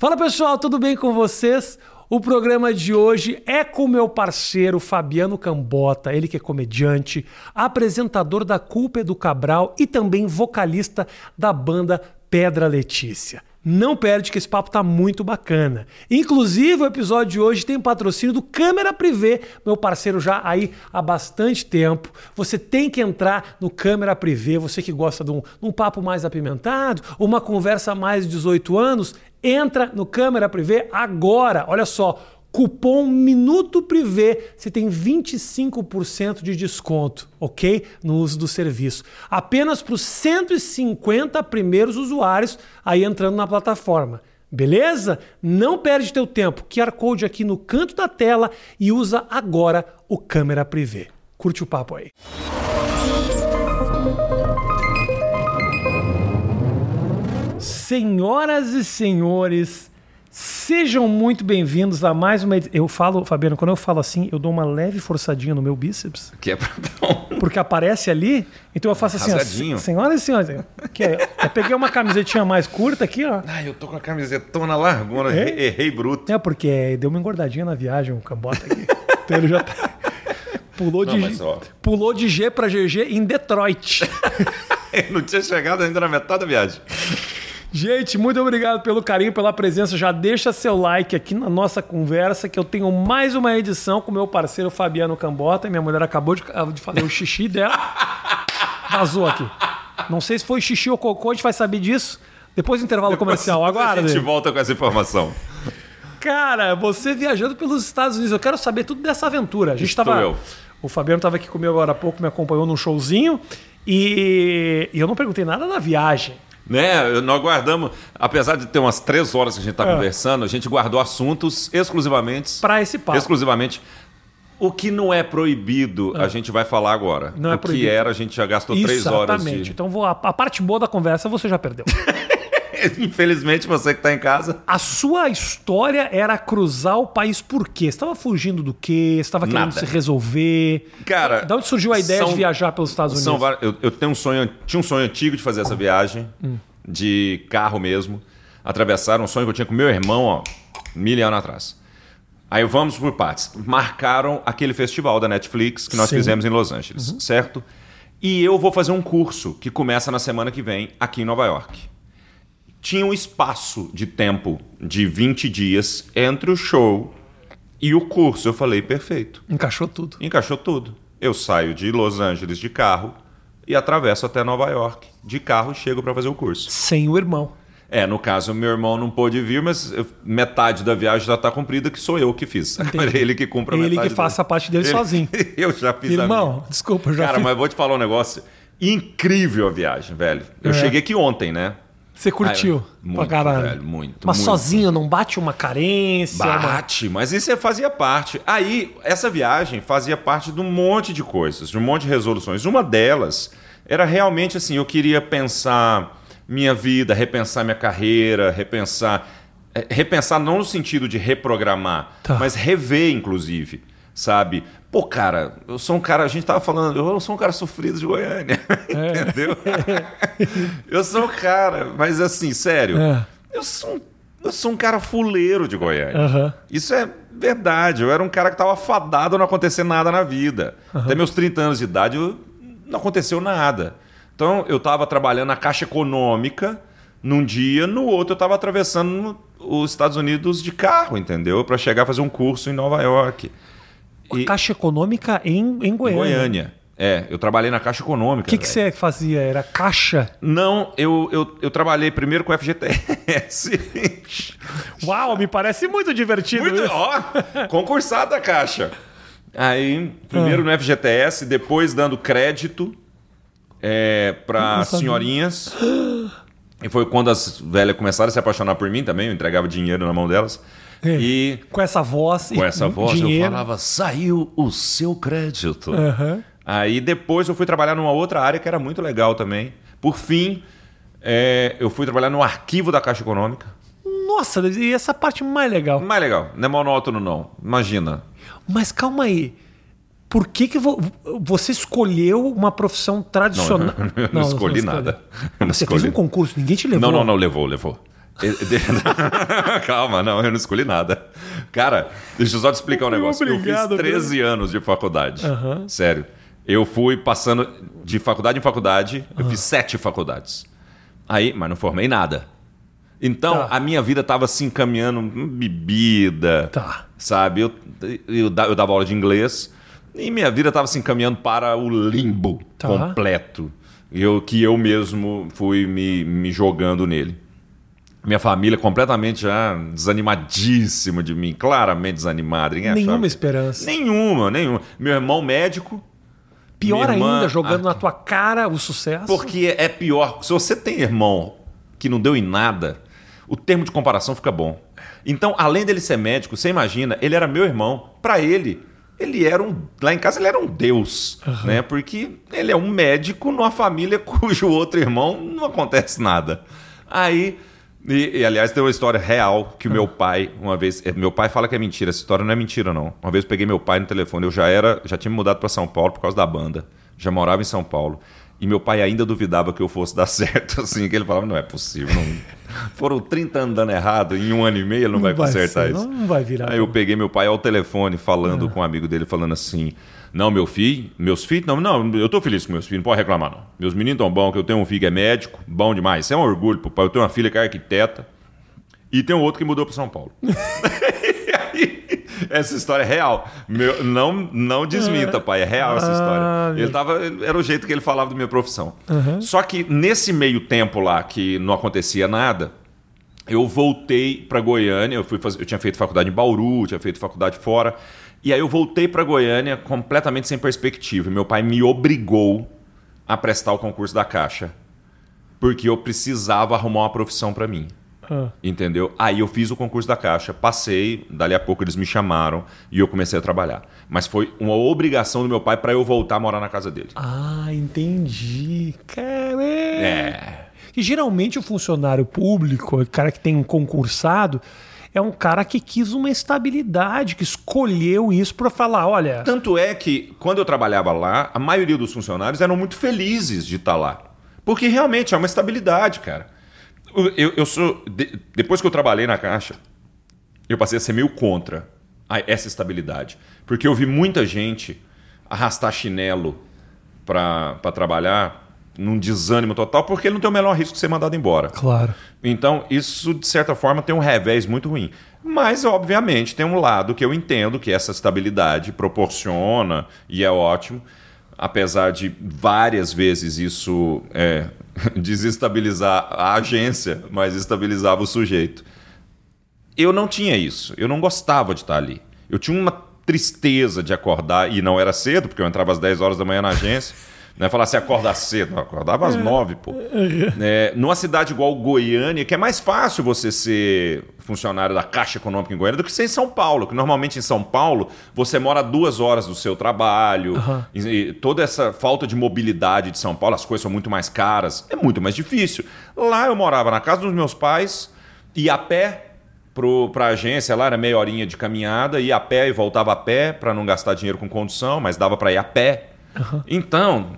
Fala pessoal, tudo bem com vocês? O programa de hoje é com meu parceiro Fabiano Cambota, ele que é comediante, apresentador da Culpa do Cabral e também vocalista da banda Pedra Letícia. Não perde que esse papo tá muito bacana. Inclusive, o episódio de hoje tem patrocínio do Câmera Privé, meu parceiro já aí há bastante tempo. Você tem que entrar no Câmera Privé, você que gosta de um, um papo mais apimentado, uma conversa mais de 18 anos, entra no Câmera Privé agora. Olha só, Cupom Minuto Privé, você tem 25% de desconto, ok? No uso do serviço. Apenas para os 150 primeiros usuários aí entrando na plataforma. Beleza? Não perde teu tempo. QR Code aqui no canto da tela e usa agora o câmera privê. Curte o papo aí. Senhoras e senhores, Sejam muito bem-vindos a mais uma edição. Eu falo, Fabiano, quando eu falo assim, eu dou uma leve forçadinha no meu bíceps. Que é pra Porque aparece ali, então eu faço assim, ó, senhoras e senhores. Que é, eu peguei uma camisetinha mais curta aqui, ó. Ah, eu tô com a camisetona largona, é? errei bruto. É, porque deu uma engordadinha na viagem, um cambota aqui. então ele já tá... Pulou, Não, de, mas, pulou de G pra GG em Detroit. não tinha chegado ainda na metade da viagem. Gente, muito obrigado pelo carinho, pela presença. Já deixa seu like aqui na nossa conversa, que eu tenho mais uma edição com meu parceiro Fabiano Cambota. Minha mulher acabou de, de fazer o xixi dela. Vazou aqui. Não sei se foi xixi ou cocô, a gente vai saber disso depois do intervalo depois, comercial. Agora. A gente volta com essa informação. Cara, você viajando pelos Estados Unidos, eu quero saber tudo dessa aventura. A gente Estou tava. Eu. O Fabiano estava aqui comigo agora há pouco, me acompanhou num showzinho e, e eu não perguntei nada da viagem. Né? Nós guardamos, apesar de ter umas três horas que a gente está é. conversando, a gente guardou assuntos exclusivamente. Para esse papo. Exclusivamente. O que não é proibido, é. a gente vai falar agora. Não é o é proibido. que era, a gente já gastou Exatamente. três horas. Exatamente. De... Então vou, a, a parte boa da conversa você já perdeu. Infelizmente, você que está em casa. A sua história era cruzar o país por quê? Você estava fugindo do quê? Você estava querendo Nada. se resolver? Cara. Da onde surgiu a ideia são, de viajar pelos Estados Unidos? São, eu, eu tenho um sonho, tinha um sonho antigo de fazer essa viagem, hum. de carro mesmo. Atravessar um sonho que eu tinha com meu irmão, ó, mil anos atrás. Aí vamos por partes. Marcaram aquele festival da Netflix que nós Sim. fizemos em Los Angeles, uhum. certo? E eu vou fazer um curso que começa na semana que vem aqui em Nova York tinha um espaço de tempo de 20 dias entre o show e o curso. Eu falei, perfeito. Encaixou tudo. Encaixou tudo. Eu saio de Los Angeles de carro e atravesso até Nova York de carro e chego para fazer o curso. Sem o irmão. É, no caso, meu irmão não pôde vir, mas metade da viagem já está cumprida, que sou eu que fiz. Agora ele que cumpra ele metade. Ele que faça a parte dele ele... sozinho. eu já fiz Irmão, a minha. desculpa, já Cara, fiz. mas vou te falar um negócio. Incrível a viagem, velho. Eu é. cheguei aqui ontem, né? Você curtiu? Ah, muito, pra caralho. Velho, muito. Mas muito. sozinho não bate uma carência? Bate, uma... mas isso fazia parte. Aí, essa viagem fazia parte de um monte de coisas, de um monte de resoluções. Uma delas era realmente assim: eu queria pensar minha vida, repensar minha carreira, repensar. Eh, repensar não no sentido de reprogramar, tá. mas rever, inclusive sabe? Pô, cara, eu sou um cara, a gente tava falando, eu sou um cara sofrido de Goiânia, é. entendeu? eu sou um cara, mas assim, sério, é. eu, sou um, eu sou um cara fuleiro de Goiânia. Uhum. Isso é verdade, eu era um cara que tava fadado a não acontecer nada na vida. Uhum. Até meus 30 anos de idade eu, não aconteceu nada. Então eu tava trabalhando na Caixa Econômica num dia, no outro eu tava atravessando os Estados Unidos de carro, entendeu? Para chegar a fazer um curso em Nova York. E... Caixa Econômica em, em Goiânia. Goiânia. É, eu trabalhei na Caixa Econômica. O que, que você fazia? Era caixa? Não, eu, eu, eu trabalhei primeiro com o FGTS. Uau, me parece muito divertido muito, isso. Ó, concursado da Caixa. Aí, primeiro ah. no FGTS, depois dando crédito é, para senhorinhas. E foi quando as velhas começaram a se apaixonar por mim também, eu entregava dinheiro na mão delas. É. E com essa voz, com essa voz dinheiro. eu falava: saiu o seu crédito. Uhum. Aí depois eu fui trabalhar numa outra área que era muito legal também. Por fim, é, eu fui trabalhar no arquivo da Caixa Econômica. Nossa, e essa parte mais legal? Mais legal, não é monótono não. Imagina. Mas calma aí. Por que, que você escolheu uma profissão tradicional? Não, eu não, não, não escolhi não nada. Não você escolhi. fez um concurso, ninguém te levou. Não, não, não, levou, levou. Calma, não, eu não escolhi nada. Cara, deixa eu só te explicar um negócio. Obrigado, eu fiz 13 Bruno. anos de faculdade. Aham. Sério. Eu fui passando de faculdade em faculdade, eu fiz sete faculdades. Aí, mas não formei nada. Então, Tá. a minha vida tava se encaminhando, hum, bebida, Tá. sabe? Eu, eu, eu dava aula de inglês e minha vida tava se encaminhando para o limbo Tá. completo. Eu, que eu mesmo fui me, me jogando nele. Minha família completamente já desanimadíssima de mim, claramente desanimada. ninguém Nenhuma achava- esperança. Nenhuma, nenhuma. Meu irmão médico, Pior irmã- ainda, jogando Ah. na tua cara o sucesso. porque é pior. Se você tem irmão que não deu em nada, o termo de comparação fica bom. Então, além dele ser médico, você imagina, ele era meu irmão. Pra ele, ele era um. Lá em casa, ele era um deus, né? Porque ele é um médico numa família cujo outro irmão não acontece nada. Aí. E, e, aliás, tem uma história real que o meu pai, uma vez. é, Meu pai fala que é mentira, essa história não é mentira, não. Uma vez eu peguei meu pai no telefone, eu já era, já tinha me mudado para São Paulo por causa da banda. Já morava em São Paulo. E meu pai ainda duvidava que eu fosse dar certo, assim, que ele falava, não é possível. não- Foram 30 anos dando errado, em um ano e meio ele não, vai consertar ser, isso. Não, não vai virar. Aí eu peguei meu pai ao telefone falando É. com um amigo dele, falando assim: Não, meu filho, meus filhos, não, não, eu tô feliz com meus filhos, não pode reclamar, não. Meus meninos tão bons, que eu tenho um filho que é médico, bom demais. Isso é um orgulho pai. Eu tenho uma filha que é arquiteta e tem um outro que mudou para São Paulo. E aí, essa história é real. Meu, não, não desminta, pai. É real essa Ah, história. meu. Ele tava, era o jeito que ele falava da minha profissão. Só que nesse meio tempo lá que não acontecia nada, eu voltei para Goiânia. Eu, fui fazer, eu tinha feito faculdade em Bauru, tinha feito faculdade fora. E aí eu voltei para Goiânia completamente sem perspectiva. E meu pai me obrigou a prestar o concurso da Caixa. Porque eu precisava arrumar uma profissão para mim. Ah. Entendeu? Aí eu fiz o concurso da Caixa, passei, dali a pouco eles me chamaram e eu comecei a trabalhar. Mas foi uma obrigação do meu pai para eu voltar a morar na casa dele. Ah, entendi. Caramba. É. Que geralmente o funcionário público, o cara que tem um concursado, é um cara que quis uma estabilidade, que escolheu isso para falar, olha, Tanto é que, quando eu trabalhava lá, a maioria dos funcionários eram muito felizes de estar lá. Porque realmente é uma estabilidade, cara. Eu- eu sou. de- depois que eu trabalhei na Caixa, eu passei a ser meio contra a- essa estabilidade. Porque eu vi muita gente arrastar chinelo para trabalhar num desânimo total, porque ele não tem o menor risco de ser mandado embora. claro. Então, isso, de certa forma, tem um revés muito ruim. Mas, obviamente, tem um lado que eu entendo que essa estabilidade proporciona e é ótimo, apesar de várias vezes isso é, desestabilizar a agência, mas estabilizava o sujeito. Eu não tinha isso. Eu não gostava de estar ali. Eu tinha uma tristeza de acordar, e não era cedo, porque eu entrava às 10 horas da manhã na agência. Né? Falar assim, acorda cedo. Eu acordava às 9, pô. É, numa cidade igual Goiânia, que é mais fácil você ser funcionário da Caixa Econômica em Goiânia do que ser em São Paulo. Que normalmente em São Paulo você mora duas horas do seu trabalho. E, e toda essa falta de mobilidade de São Paulo, as coisas são muito mais caras. É muito mais difícil. Lá eu morava na casa dos meus pais, ia a pé para a agência, lá era meia horinha de caminhada, ia a pé e voltava a pé para não gastar dinheiro com condução, mas dava para ir a pé. Então,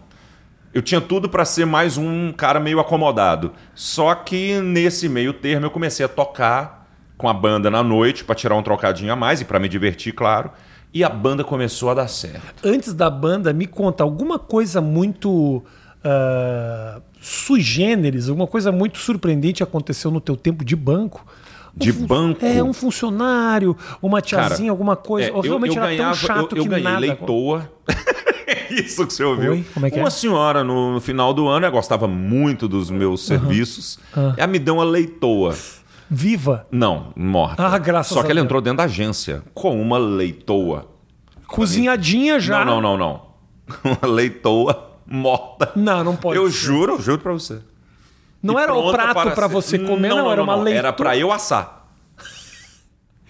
eu tinha tudo para ser mais um cara meio acomodado. Só que nesse meio termo eu comecei a tocar com a banda na noite para tirar um trocadinho a mais e para me divertir, claro. E a banda começou a dar certo. Antes da banda, me conta alguma coisa muito ah, sui generis, alguma coisa muito surpreendente aconteceu no teu tempo de banco? De Um banco? É, um funcionário, uma tiazinha, Cara, alguma coisa. É, Ou realmente era tão chato eu, eu que ganhei nada. leitoa. Isso que você ouviu. Oi? Como é que é? uma senhora no, no final do ano, ela gostava muito dos meus serviços. Ela me deu uma leitoa. Viva! Não, morta. Ah, graças Só que ela entrou dentro da agência com uma leitoa. Cozinhadinha já. Não, não, não, não. Uma leitoa morta. Não, não pode Eu ser. juro, juro pra você. Não E era o prato para você comer, não, era uma leitoa. Era pra eu assar.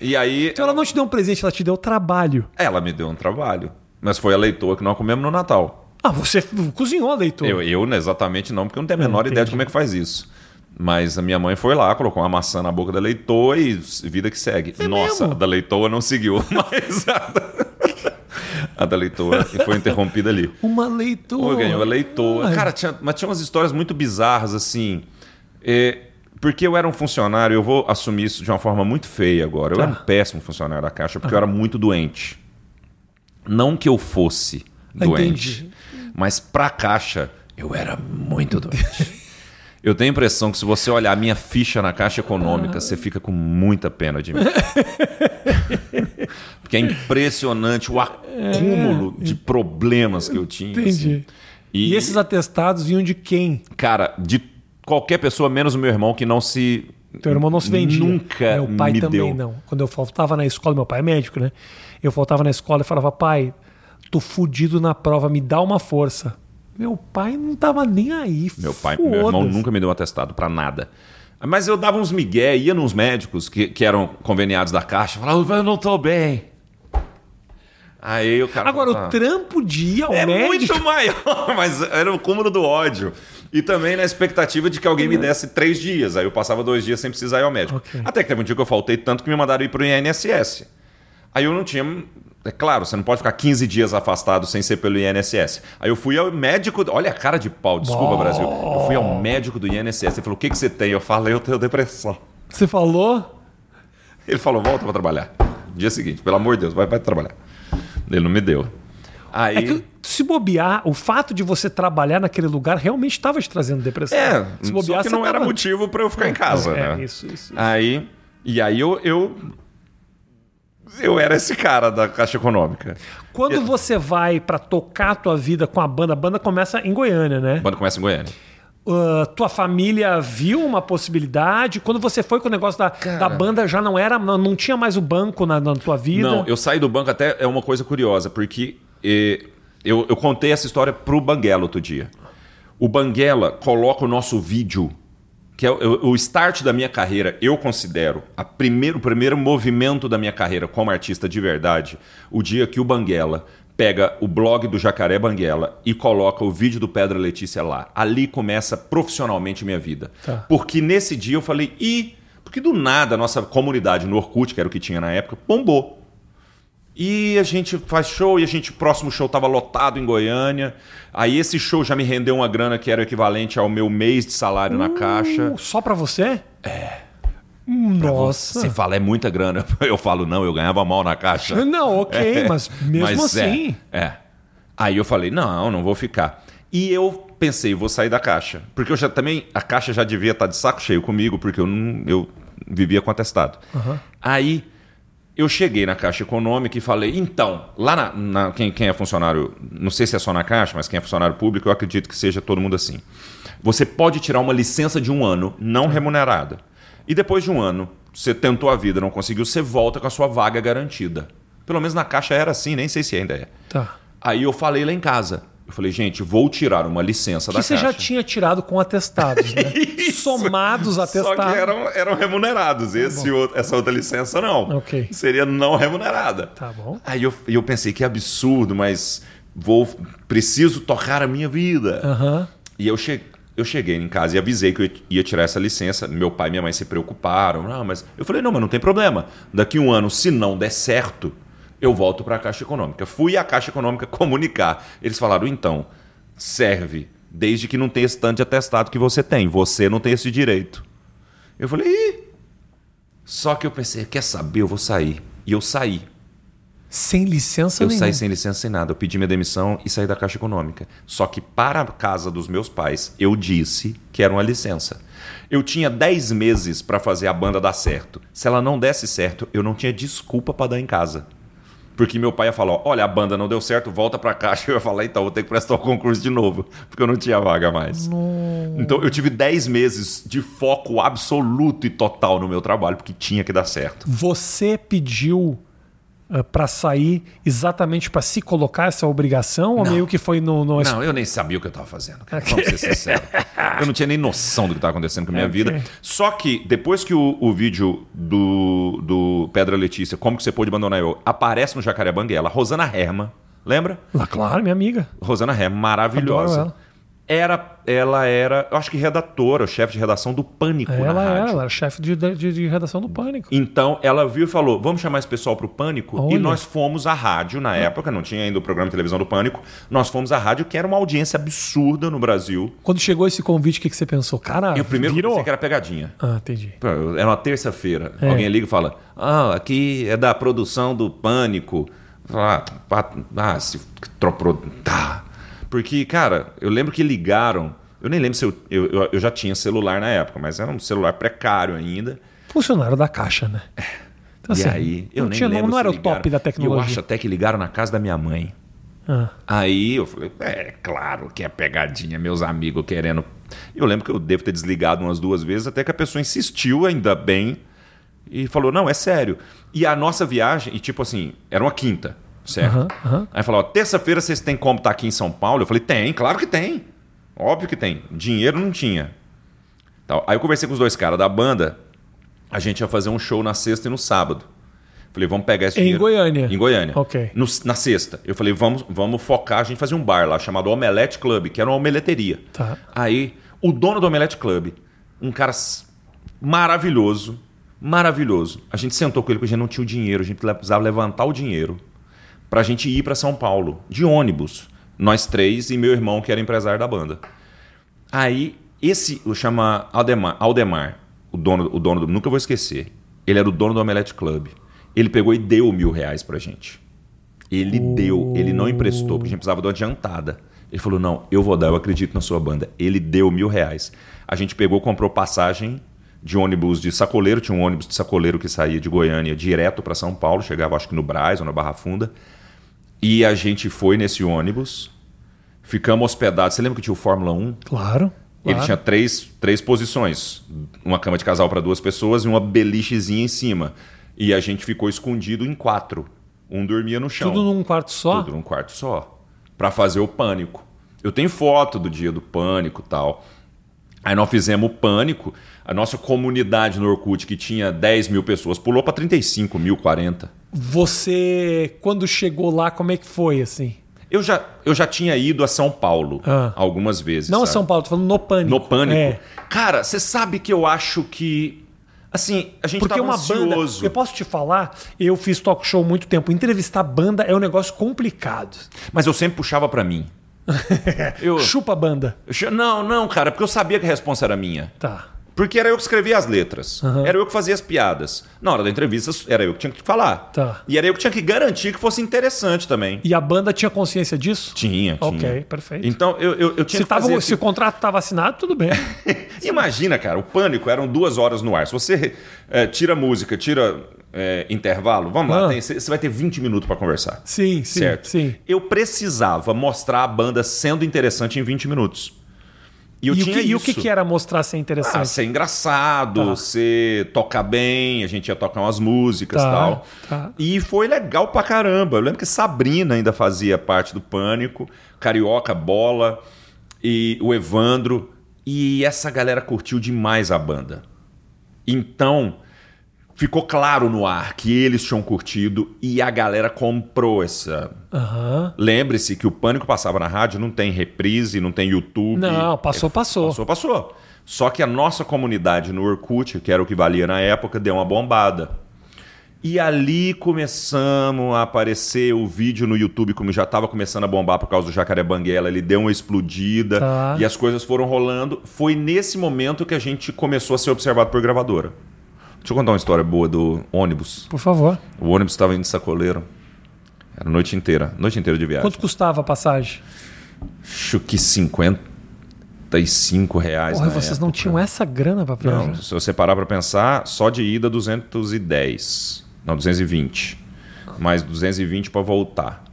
E aí, Então ela não te deu um presente, ela te deu trabalho. ela me deu um trabalho. Mas foi a leitoa que nós comemos no Natal. Ah, você cozinhou a leitoa. Eu, eu exatamente não, porque eu não tenho a menor ideia de como é que faz isso. Mas a minha mãe foi lá, colocou uma maçã na boca da leitoa e vida que segue. Nossa, mesmo? da leitoa não seguiu, mas a da, leitoa foi interrompida ali. Uma leitoa. Pô, ganhou a leitoa. Ai. Cara, tinha, mas tinha umas histórias muito bizarras, assim. É, Porque eu era um funcionário, eu vou assumir isso de uma forma muito feia agora. Eu Tá. era um péssimo funcionário da Caixa porque eu era muito doente. Não que eu fosse Ah, doente, entendi. mas pra Caixa eu era muito doente. Eu tenho a impressão que se você olhar a minha ficha na Caixa Econômica, Ah. você fica com muita pena de mim. Porque é impressionante o acúmulo de problemas que eu tinha. Entendi. assim. E, esses atestados vinham de quem? Cara, de qualquer pessoa, menos o meu irmão, que não se. Teu irmão não se vendia. Nunca Meu pai me também deu. não. Quando eu faltava na escola, meu pai é médico, né? Eu faltava na escola e falava, pai, tô fudido na prova, me dá uma força. Meu pai não tava nem aí. Meu pai, meu irmão nunca me deu um atestado pra nada. Mas eu dava uns migué, ia nos médicos que, que eram conveniados da caixa, falava, eu não tô bem. Aí o cara Agora, falava, o trampo de ir ao é médico. muito maior, mas era o cúmulo do ódio. E também na expectativa de que alguém me desse três dias. Aí eu passava dois dias sem precisar ir ao médico. Ok. Até que teve um dia que eu faltei tanto que me mandaram ir pro INSS. Aí eu não tinha. É claro, você não pode ficar 15 dias afastado sem ser pelo INSS. Aí eu fui ao médico. Olha a cara de pau, desculpa, Brasil. Eu fui ao médico do INSS. Ele falou: O que, que você tem? Eu falei: Eu tenho depressão. Você falou? Ele falou: Volta pra trabalhar. Dia seguinte, pelo amor de Deus, vai, vai trabalhar. Ele não me deu. Aí. É que se bobear, o fato de você trabalhar naquele lugar realmente estava te trazendo depressão. É, se só que não era tava- motivo pra eu ficar em casa, É, né? isso, isso, isso. Aí, e aí eu, eu eu era esse cara da Caixa Econômica. Quando você vai pra tocar a tua vida com a banda, a banda começa em Goiânia, né? Quando começa em Goiânia. Ah, tua família viu uma possibilidade? Quando você foi com o negócio da, da banda, já não era, não, não tinha mais o banco na, na tua vida? Não, eu saí do banco até é uma coisa curiosa, porque eh, eu, eu contei essa história pro Banguela outro dia. O Banguela coloca o nosso vídeo, que é o, o start da minha carreira, eu considero a primeiro, o primeiro movimento da minha carreira como artista de verdade, o dia que o Banguela pega o blog do Jacaré Banguela e coloca o vídeo do Pedra Letícia lá. Ali começa profissionalmente minha vida. Tá. Porque nesse dia eu falei, e porque do nada a nossa comunidade no Orkut, que era o que tinha na época, bombou. E a gente faz show e a gente, próximo show tava lotado em Goiânia. Aí esse show já me rendeu uma grana que era o equivalente ao meu mês de salário na caixa. Uh, Só pra você? É. Nossa. Você fala, é muita grana. Eu falo, não, eu ganhava mal na caixa. Não, ok, mas mesmo Mas é, assim. É, Aí eu falei, não, não vou ficar. E eu pensei, vou sair da caixa. Porque eu já também, a caixa já devia estar de saco cheio comigo, porque eu, não, eu vivia com atestado. Aí eu cheguei na Caixa Econômica e falei, então, lá na, na- quem, quem é funcionário, não sei se é só na Caixa, mas quem é funcionário público, eu acredito que seja todo mundo assim. Você pode tirar uma licença de um ano não remunerada. E depois de um ano, você tentou a vida, não conseguiu, você volta com a sua vaga garantida. Pelo menos na Caixa era assim, nem sei se ainda é. Tá. Aí eu falei lá em casa. Eu falei, gente, vou tirar uma licença Que da você Caixa. já tinha tirado com atestados, né? Somados atestados. Só que eram, eram remunerados. Esse outro- essa outra licença não. Ok. Seria não remunerada. Tá bom. Aí eu, eu pensei que absurdo, mas vou preciso tocar a minha vida. Aham. E eu, che eu cheguei em casa e avisei que eu ia tirar essa licença. Meu pai e minha mãe se preocuparam. Não, mas eu falei, não, mas não tem problema. Daqui um ano, se não der certo, eu volto para a Caixa Econômica. Fui à Caixa Econômica comunicar. Eles falaram, então, serve, desde que não tenha esse tanto de atestado que você tem. Você não tem esse direito. Eu falei, Ih! Só que eu pensei, quer saber, eu vou sair. E eu saí. Sem licença Eu nenhuma. saí sem licença, sem nada. Eu pedi minha demissão e saí da Caixa Econômica. Só que para a casa dos meus pais, eu disse que era uma licença. Eu tinha 10 meses para fazer a banda dar certo. Se ela não desse certo, eu não tinha desculpa para dar em casa. Porque meu pai ia falar: olha, a banda não deu certo, volta para a Caixa. Eu ia falar: então, vou ter que prestar o concurso de novo. Porque eu não tinha vaga mais. Então eu tive 10 meses de foco absoluto e total no meu trabalho, porque tinha que dar certo. Você pediu uh, para sair exatamente para se colocar essa obrigação ou Não. meio que foi no, no Não, eu nem sabia o que eu estava fazendo. cara. Vamos ser sinceros. Eu não tinha nem noção do que estava acontecendo com a minha Ok. vida. Só que depois que o, o vídeo do, do Pedra Letícia, Como que você pôde abandonar eu, aparece no Jacaré Banguela, Rosana Herman, lembra? Lá, claro, minha amiga. Rosana Herman, Adoro maravilhosa. Ela. era, ela era, eu acho que redatora, chefe de redação do Pânico na Ela rádio. era, ela era chefe de, de, de redação do Pânico. Então ela viu e falou: vamos chamar esse pessoal para o Pânico. Olha. E nós fomos à rádio na época, não tinha ainda o programa de televisão do Pânico. Nós fomos à rádio, que era uma audiência absurda no Brasil. Quando chegou esse convite, o que, que você pensou? Cara, E o primeiro eu virou. pensei que era pegadinha. Ah, entendi. Era uma terça-feira. É. Alguém liga e fala: Ah, aqui é da produção do Pânico. Ah, ah se. Tá. Porque, cara, eu lembro que ligaram. Eu nem lembro se eu, eu, eu- eu já tinha celular na época, mas era um celular precário ainda. Funcionário da caixa, né? Então, e assim, aí, eu não, nem tinha, não, lembro não se era o ligaram. top da Eu tecnologia. acho até que ligaram na casa da minha mãe. Ah, Aí eu falei, é claro que é pegadinha, meus amigos querendo. Eu lembro que eu devo ter desligado umas duas vezes, até que a pessoa insistiu, ainda bem, e falou: não, é sério. E a nossa viagem, e tipo assim, era uma quinta, certo? Aham, aham. Aí falou: terça-feira vocês têm como estar aqui em São Paulo? Eu falei: tem, claro que tem. Óbvio que tem. Dinheiro não tinha. Tal. Aí eu conversei com os dois caras da banda, a gente ia fazer um show na sexta e no sábado. Falei, vamos pegar esse Em dinheiro. Goiânia? Em Goiânia. Ok. No- na sexta. Eu falei, vamos, vamos focar. A gente fazia um bar lá chamado Omelete Club, que era uma omeleteria. Tá. Aí, o dono do Omelete Club, um cara maravilhoso, maravilhoso. A gente sentou com ele porque a gente não tinha o dinheiro, a gente precisava levantar o dinheiro pra gente ir pra São Paulo, de ônibus. Nós três e meu irmão, que era empresário da banda. Aí, esse, o chama Aldemar, Aldemar o dono, o dono do. Nunca vou esquecer. Ele era o dono do Omelete Club. Ele pegou e deu mil reais pra gente. Ele deu, ele não emprestou, porque a gente precisava de uma adiantada. Ele falou: Não, eu vou dar, eu acredito na sua banda. Ele deu mil reais. A gente pegou, comprou passagem de ônibus de sacoleiro. Tinha um ônibus de sacoleiro que saía de Goiânia direto para São Paulo, chegava acho que no Braz ou na Barra Funda. E a gente foi nesse ônibus, ficamos hospedados. Você lembra que tinha o Fórmula 1? Claro. Ele claro. tinha três, três posições: uma cama de casal para duas pessoas e uma belichezinha em cima. E a gente ficou escondido em quatro. Um dormia no chão. Tudo num quarto só? Tudo num quarto só. Pra fazer o pânico. Eu tenho foto do dia do pânico e tal. Aí nós fizemos o pânico. A nossa comunidade no Orkut, que tinha 10 mil pessoas, pulou pra 35 mil, 40. Você, quando chegou lá, como é que foi, assim? Eu já, eu já tinha ido a São Paulo Ah. algumas vezes. Não a sabe? São Paulo, tô falando no Pânico. No pânico. É. Cara, você sabe que eu acho que. Assim, a gente Porque tava uma banda, ansioso. eu posso te falar, eu fiz talk show muito tempo. Entrevistar banda é um negócio complicado. Mas eu sempre puxava pra mim. Eu- Chupa a banda. Não, não, cara, porque eu sabia que a resposta era minha. Tá. Porque era eu que escrevia as letras. Era eu que fazia as piadas. Na hora da entrevista, era eu que tinha que falar. Tá. E era eu que tinha que garantir que fosse interessante também. E a banda tinha consciência disso? Tinha, tinha. Ok, perfeito. Então eu, eu, eu tinha Se, que tava, fazer... se o contrato estava assinado, tudo bem. Imagina, cara, o pânico eram duas horas no ar. Se você eh, tira música, tira eh, intervalo, vamos lá, Ah. tem- você vai ter 20 minutos para conversar. Sim, sim, certo? sim. Eu precisava mostrar a banda sendo interessante em 20 minutos. E e, o que, e o que, que era mostrar ser Ah, interessante? ser engraçado, Tá. ser tocar bem, a gente ia tocar umas músicas e Tá, tal. tá. E foi legal pra caramba. Eu lembro que Sabrina ainda fazia parte do Pânico, Carioca, Bola e o Evandro. E essa galera curtiu demais a banda. Então, ficou claro no ar que eles tinham curtido e a galera comprou essa. Aham. Lembre-se que o Pânico passava na rádio, não tem reprise, não tem YouTube. Não, passou, passou. Passou, passou. Só que a nossa comunidade no Orkut, que era o que valia na época, deu uma bombada. E ali começamos a aparecer o vídeo no YouTube, como já estava começando a bombar por causa do Jacaré Banguela, ele deu uma explodida Tá. e as coisas foram rolando. Foi nesse momento que a gente começou a ser observado por gravadora. Deixa eu contar uma história boa do ônibus. Por favor. O ônibus estava indo de sacoleiro. Era a noite inteira, noite inteira de viagem. Quanto custava a passagem? Acho que 55 reais. Porra, vocês não época. tinham essa grana pra viajar? Não, se você parar pra pensar, só de ida 210. Não, 220. Mais 220 pra voltar.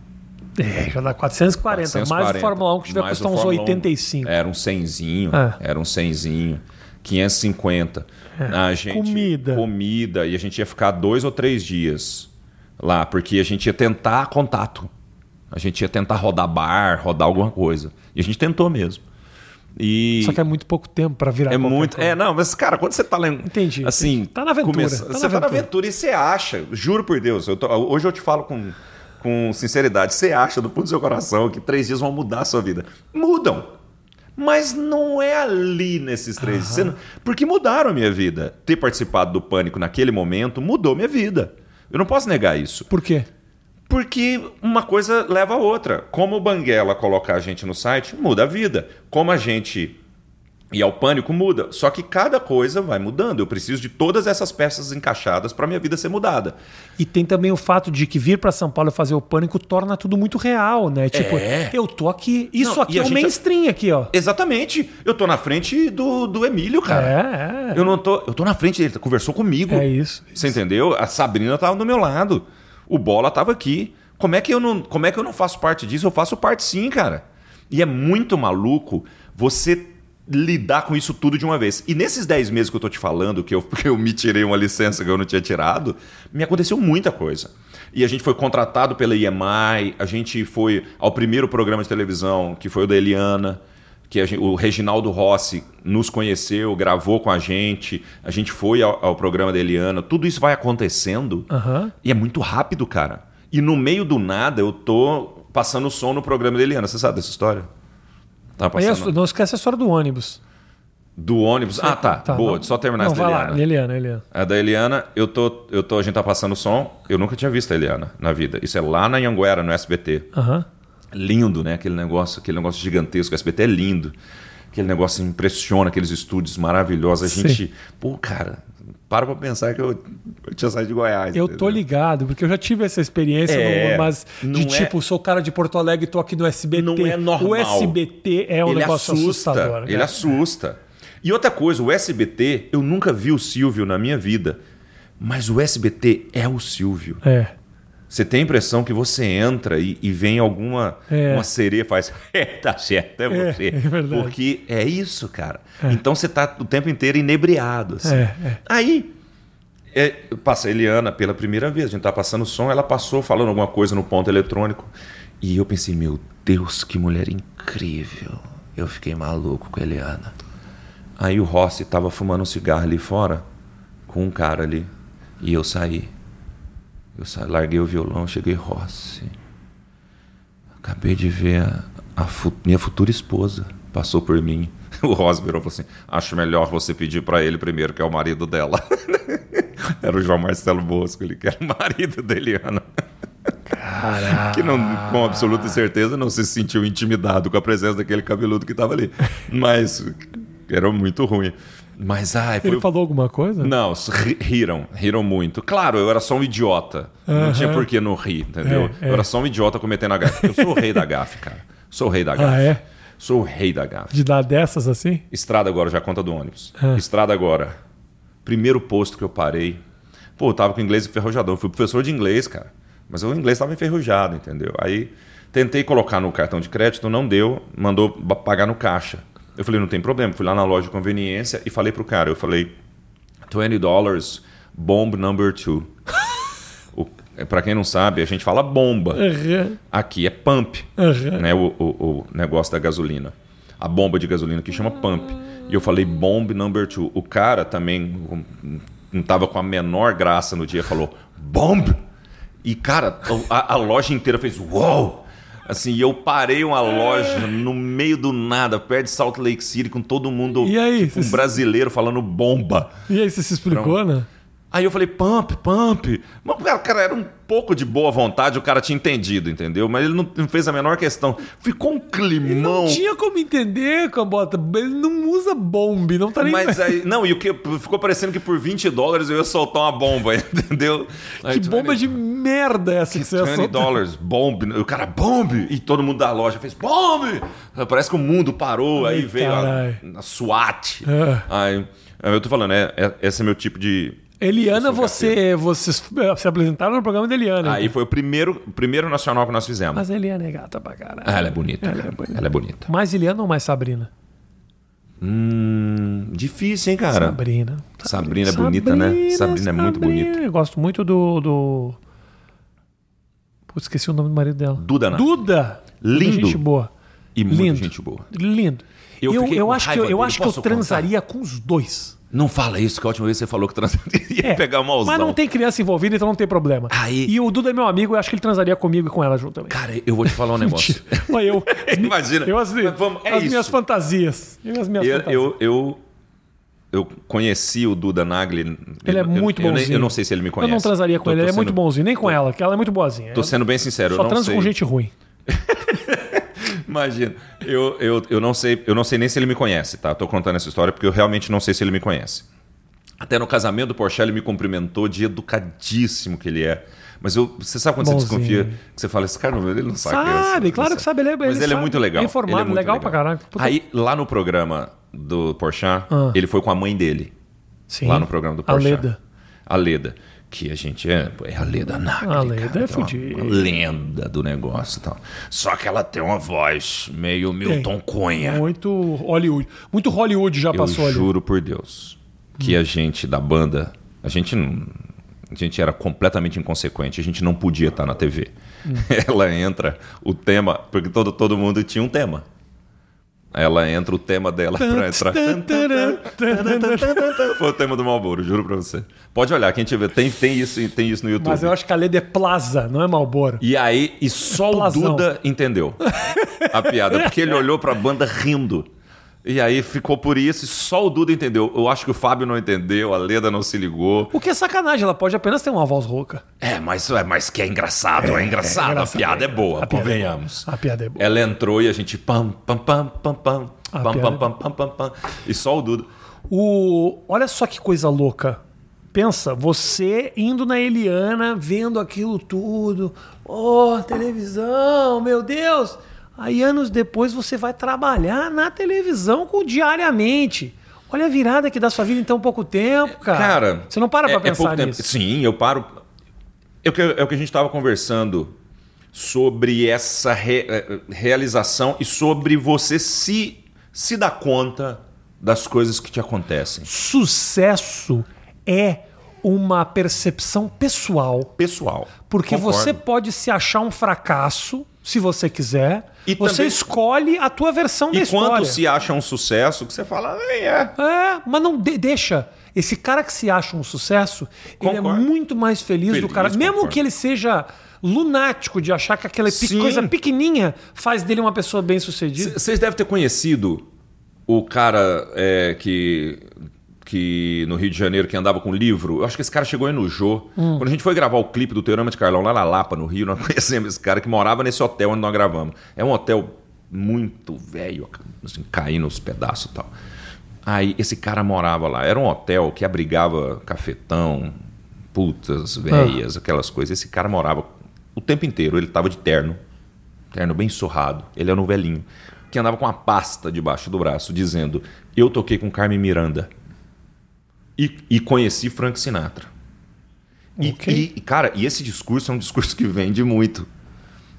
É, já dá 440. Mais o 440. Fórmula 1 que tiver custar uns Fórmula 1. 85. Era um 100zinho. É. Era um 100zinho. 550. A gente, Comida. Comida. E a gente ia ficar dois ou três dias lá, porque a gente ia tentar contato. A gente ia tentar rodar bar, rodar alguma coisa. E a gente tentou mesmo. E Só que é muito pouco tempo pra virar é muito. coisa. É, não, mas, cara, quando você tá lendo. Entendi, Assim, entendi. Tá na aventura, começa- tá na você tá na aventura. aventura e você acha, juro por Deus. eu tô- hoje eu te falo com, com sinceridade. Você acha do fundo do seu coração que três dias vão mudar a sua vida. Mudam. Mas não é ali nesses três. Não- Porque mudaram a minha vida. Ter participado do pânico naquele momento mudou minha vida. Eu não posso negar isso. Por quê? Porque uma coisa leva a outra. Como o Banguela colocar a gente no site, muda a vida. Como a gente ir ao pânico, muda. Só que cada coisa vai mudando. Eu preciso de todas essas peças encaixadas para minha vida ser mudada. E tem também o fato de que vir pra São Paulo e fazer o pânico torna tudo muito real, né? Tipo, É. eu tô aqui. Isso Não, aqui e é o gente- mainstream aqui, ó. Exatamente. Eu tô na frente do, do Emílio, cara. É, é. Eu não tô. Eu tô na frente dele, conversou comigo. É isso. Você entendeu? A Sabrina tava do meu lado. O Bola tava aqui. Como é que eu não, como é que eu não faço parte disso? Eu faço parte sim, cara. E é muito maluco você lidar com isso tudo de uma vez. E nesses 10 meses que eu tô te falando, que eu, que eu me tirei uma licença que eu não tinha tirado, me aconteceu muita coisa. E a gente foi contratado pela IEMAI, a gente foi ao primeiro programa de televisão, que foi o da Eliana que gente- o Reginaldo Rossi nos conheceu, gravou com a gente, a gente foi ao, ao programa da Eliana, tudo isso vai acontecendo Aham. e é muito rápido, cara. E no meio do nada eu tô passando som no programa da Eliana. Você sabe dessa história? Tá Aí, passando não esquece a história do ônibus. do ônibus. Ah, tá. Boa, não- só terminar não, essa da Eliana. lá, Eliana, Eliana. A da Eliana, eu tô, eu tô, a gente tá passando som. Eu nunca tinha visto a Eliana na vida. Isso é lá na Anhanguera, no SBT. Aham. lindo, né? Aquele negócio, aquele negócio gigantesco. O SBT é lindo. Aquele negócio impressiona, aqueles estúdios maravilhosos. A Sim. gente, pô, cara, para pra pensar que eu, eu tinha saído de Goiás. Eu tô entendeu? ligado, porque eu já tive essa experiência, É, no- mas não de é- tipo, sou cara de Porto Alegre e tô aqui no SBT. Não é normal. O SBT é um ele negócio assusta, assustador. Ele né? assusta. E outra coisa, o SBT, eu nunca vi o Silvio na minha vida. Mas o SBT é o Silvio. É. Você tem a impressão que você entra e, e vem alguma É. uma sereia e faz, é, tá certo, é É, você. é verdade. Porque é isso, cara. Então você tá o tempo inteiro inebriado. assim. É, é. Aí, é, passa a Eliana pela primeira vez, a gente tá passando som, ela passou falando alguma coisa no ponto eletrônico. E eu pensei, meu Deus, que mulher incrível. Eu fiquei maluco com a Eliana. Aí o Rossi tava fumando um cigarro ali fora, com um cara ali. E eu saí. Eu larguei o violão, cheguei, Rossi. Acabei de ver a, a fu- minha futura esposa. Passou por mim. O Rossi virou e falou assim: Acho melhor você pedir pra ele primeiro, que é o marido dela. era o João Marcelo Bosco, ele que era o marido da Eliana. Que não, com absoluta certeza não se sentiu intimidado com a presença daquele cabeludo que estava ali. Mas era muito ruim. Mas, ai, foi Ele falou alguma coisa? não, ri- riram, riram muito. Claro, eu era só um idiota. Não tinha por que não rir, entendeu? É, é. Eu era só um idiota cometendo a gafe. Eu sou o rei da gafe, cara. Sou o rei da gafe. Ah, é? Sou o rei da gafe. De dar dessas assim? Estrada agora, já conta do ônibus. Ah. Estrada agora. Primeiro posto que eu parei. Pô, eu tava com inglês enferrujadão. Eu fui professor de inglês, cara. Mas o inglês tava enferrujado, entendeu? Aí tentei colocar no cartão de crédito, não deu, mandou pagar no caixa. Eu falei, não tem problema. Fui lá na loja de conveniência e falei pro cara, eu falei, 20 dólares, bomb number two. É, Pra quem não sabe, a gente fala bomba. Aham. Aqui é pump, Aham. né? O, o, o negócio da gasolina. A bomba de gasolina que chama pump. E eu falei bomb number two. O cara também um, não tava com a menor graça no dia, falou bomb. E, cara, a, a loja inteira fez uou! Assim, e eu parei uma loja no meio do nada, perto de Salt Lake City, com todo mundo, E aí, tipo, um brasileiro falando bomba. E aí, você se explicou, né? Aí eu falei, pump, pump. Mas, cara, era um pouco de boa vontade, o cara tinha entendido, entendeu? Mas ele não, não fez a menor questão. Ficou um climão. Não tinha como entender, Cambota. Ele não usa bombe, não tá nem. Mas aí, não, e o que ficou parecendo que por 20 dólares eu ia soltar uma bomba, entendeu? Aí, que bomba de merda é essa que você 20 solta? dólares, bomb. O cara, bomb! E todo mundo da loja fez bomb! Parece que o mundo parou, Ai, aí veio a, carai. a SWAT. É. Aí, eu tô falando, é, é- esse é meu tipo de. Eliana, você, vocês eh, se apresentaram no programa da Eliana. Aí foi o primeiro, o primeiro nacional que nós fizemos. Mas a Eliana é gata pra caralho. Ah, ela é bonita. Ela é bonita. Ela é bonita. Mais Eliana ou mais Sabrina? Hum, difícil, hein, cara? Sabrina. Sabrina é bonita, né? Sabrina é muito bonita. Eu gosto muito do. do... Putz, esqueci o nome do marido dela. Duda, né? Duda! Lindo. Gente boa. E muita Lindo. gente boa. Lindo. Eu Eu, eu, acho que, eu, eu acho que eu contar? transaria com os dois. Não fala isso, que a última vez você falou que transaria ia É, pegar uma Mas não tem criança envolvida, então não tem problema. Aí- E o Duda é meu amigo, eu acho que ele transaria comigo e com ela junto também. Cara, eu vou te falar um negócio. Olha eu. Imagina. Eu as, vamos- é as minhas fantasias. Eu as minhas Eu, fantasias. eu, eu, eu conheci o Duda Nagli. Ele é eu- muito eu, eu, nem- bonzinho. eu não sei se ele me Eu conhece. não transaria com Tô- ele, tô ele é muito sendo- bonzinho. Nem com ela, que ela é muito boazinha. Tô sendo bem sincero, Só eu não transa sei. com gente ruim. Imagina. Eu, eu, eu, não sei, eu não sei nem se ele me conhece, tá? Tô contando essa história porque eu realmente não sei se ele me conhece. Até no casamento do Porsche ele me cumprimentou de educadíssimo que ele é. Mas eu, você sabe quando Bonzinho. você desconfia, que você fala, esse cara não, ele não sabe. é Sabe, claro que sabe. Ele é, Mas ele, é sabe. muito legal. É informado, ele é muito legal, pra caralho. Puta- Aí, lá no programa do Porsche, Ah. ele foi com a mãe dele. Sim. Lá no programa do A Porsche. Leda. A Leda. Que a gente é, é a Leda Nagli. A Leda cara, é uma- fodida. Uma lenda do negócio e tal. Só que ela tem uma voz meio Milton Cunha. Muito Hollywood. Muito Hollywood já Eu passou ali. juro por Deus que a gente da banda, a gente não. A gente era completamente inconsequente, a gente não podia estar na TV. Hum. Ela entra, o tema, porque todo, todo mundo tinha um tema. Ela entra, o tema dela pra entrar. Foi o tema do Malboro, juro pra você. Pode olhar, quem tiver, tem, tem, isso, tem isso no YouTube. Mas eu acho que a Leda é Plaza, não é Malboro. E aí, e só o Plazão. Duda entendeu a piada, porque ele olhou pra banda rindo. E aí ficou por isso, e só o Duda entendeu. Eu acho que o Fábio não entendeu, a Leda não se ligou. O que é sacanagem, ela pode apenas ter uma voz rouca. É, mas, é, mas que é engraçado, é, engraçado. engraçado. A piada é boa, A piada é convenhamos. boa. A piada é boa. Ela entrou e a gente pam, pam, pam, pam, pam, A pam, pam, é pam, pam, pam, pam. E só o Duda. O... Olha só que coisa louca. Pensa, você indo na Eliana, vendo aquilo tudo. Oh, televisão, meu Deus. Aí anos depois você vai trabalhar na televisão com diariamente. Olha a virada que dá sua vida em tão pouco tempo, cara. Cara, você não para é- pra é pensar pouco tempo. nisso. Sim, eu paro. É o que, é o que a gente estava conversando sobre essa re- eh, realização e sobre você se, se dar conta das coisas que te acontecem. Sucesso é uma percepção pessoal. Pessoal. Porque Concordo. você pode se achar um fracasso, se você quiser. E você também- escolhe a tua versão da E história. quando se acha um sucesso, que você fala, "Ah, é. É, mas não de- deixa. Esse cara que se acha um sucesso, ele é Concordo. muito mais feliz, do Feliz, cara. Mesmo concordo. que ele seja lunático de achar que aquela Sim. coisa pequenininha faz dele uma pessoa bem sucedida. Vocês devem ter conhecido o cara é, que, que no Rio de Janeiro que andava com livro. Eu acho que esse cara chegou aí no Jô. Hum. Quando a gente foi gravar o clipe do Teorema de Carlão lá na Lapa, no Rio, nós conhecemos esse cara que morava nesse hotel onde nós gravamos. É um hotel muito velho, assim, caindo os pedaços e tal. Aí esse cara morava lá. Era um hotel que abrigava cafetão, putas, velhas, aquelas coisas. Esse cara morava o tempo inteiro. Ele tava de terno, terno bem surrado. Ele era um velhinho que andava com uma pasta debaixo do braço dizendo: Eu toquei com Carmen Miranda e, e conheci Frank Sinatra. E, Ok. e- cara, e esse discurso é um discurso que vende muito.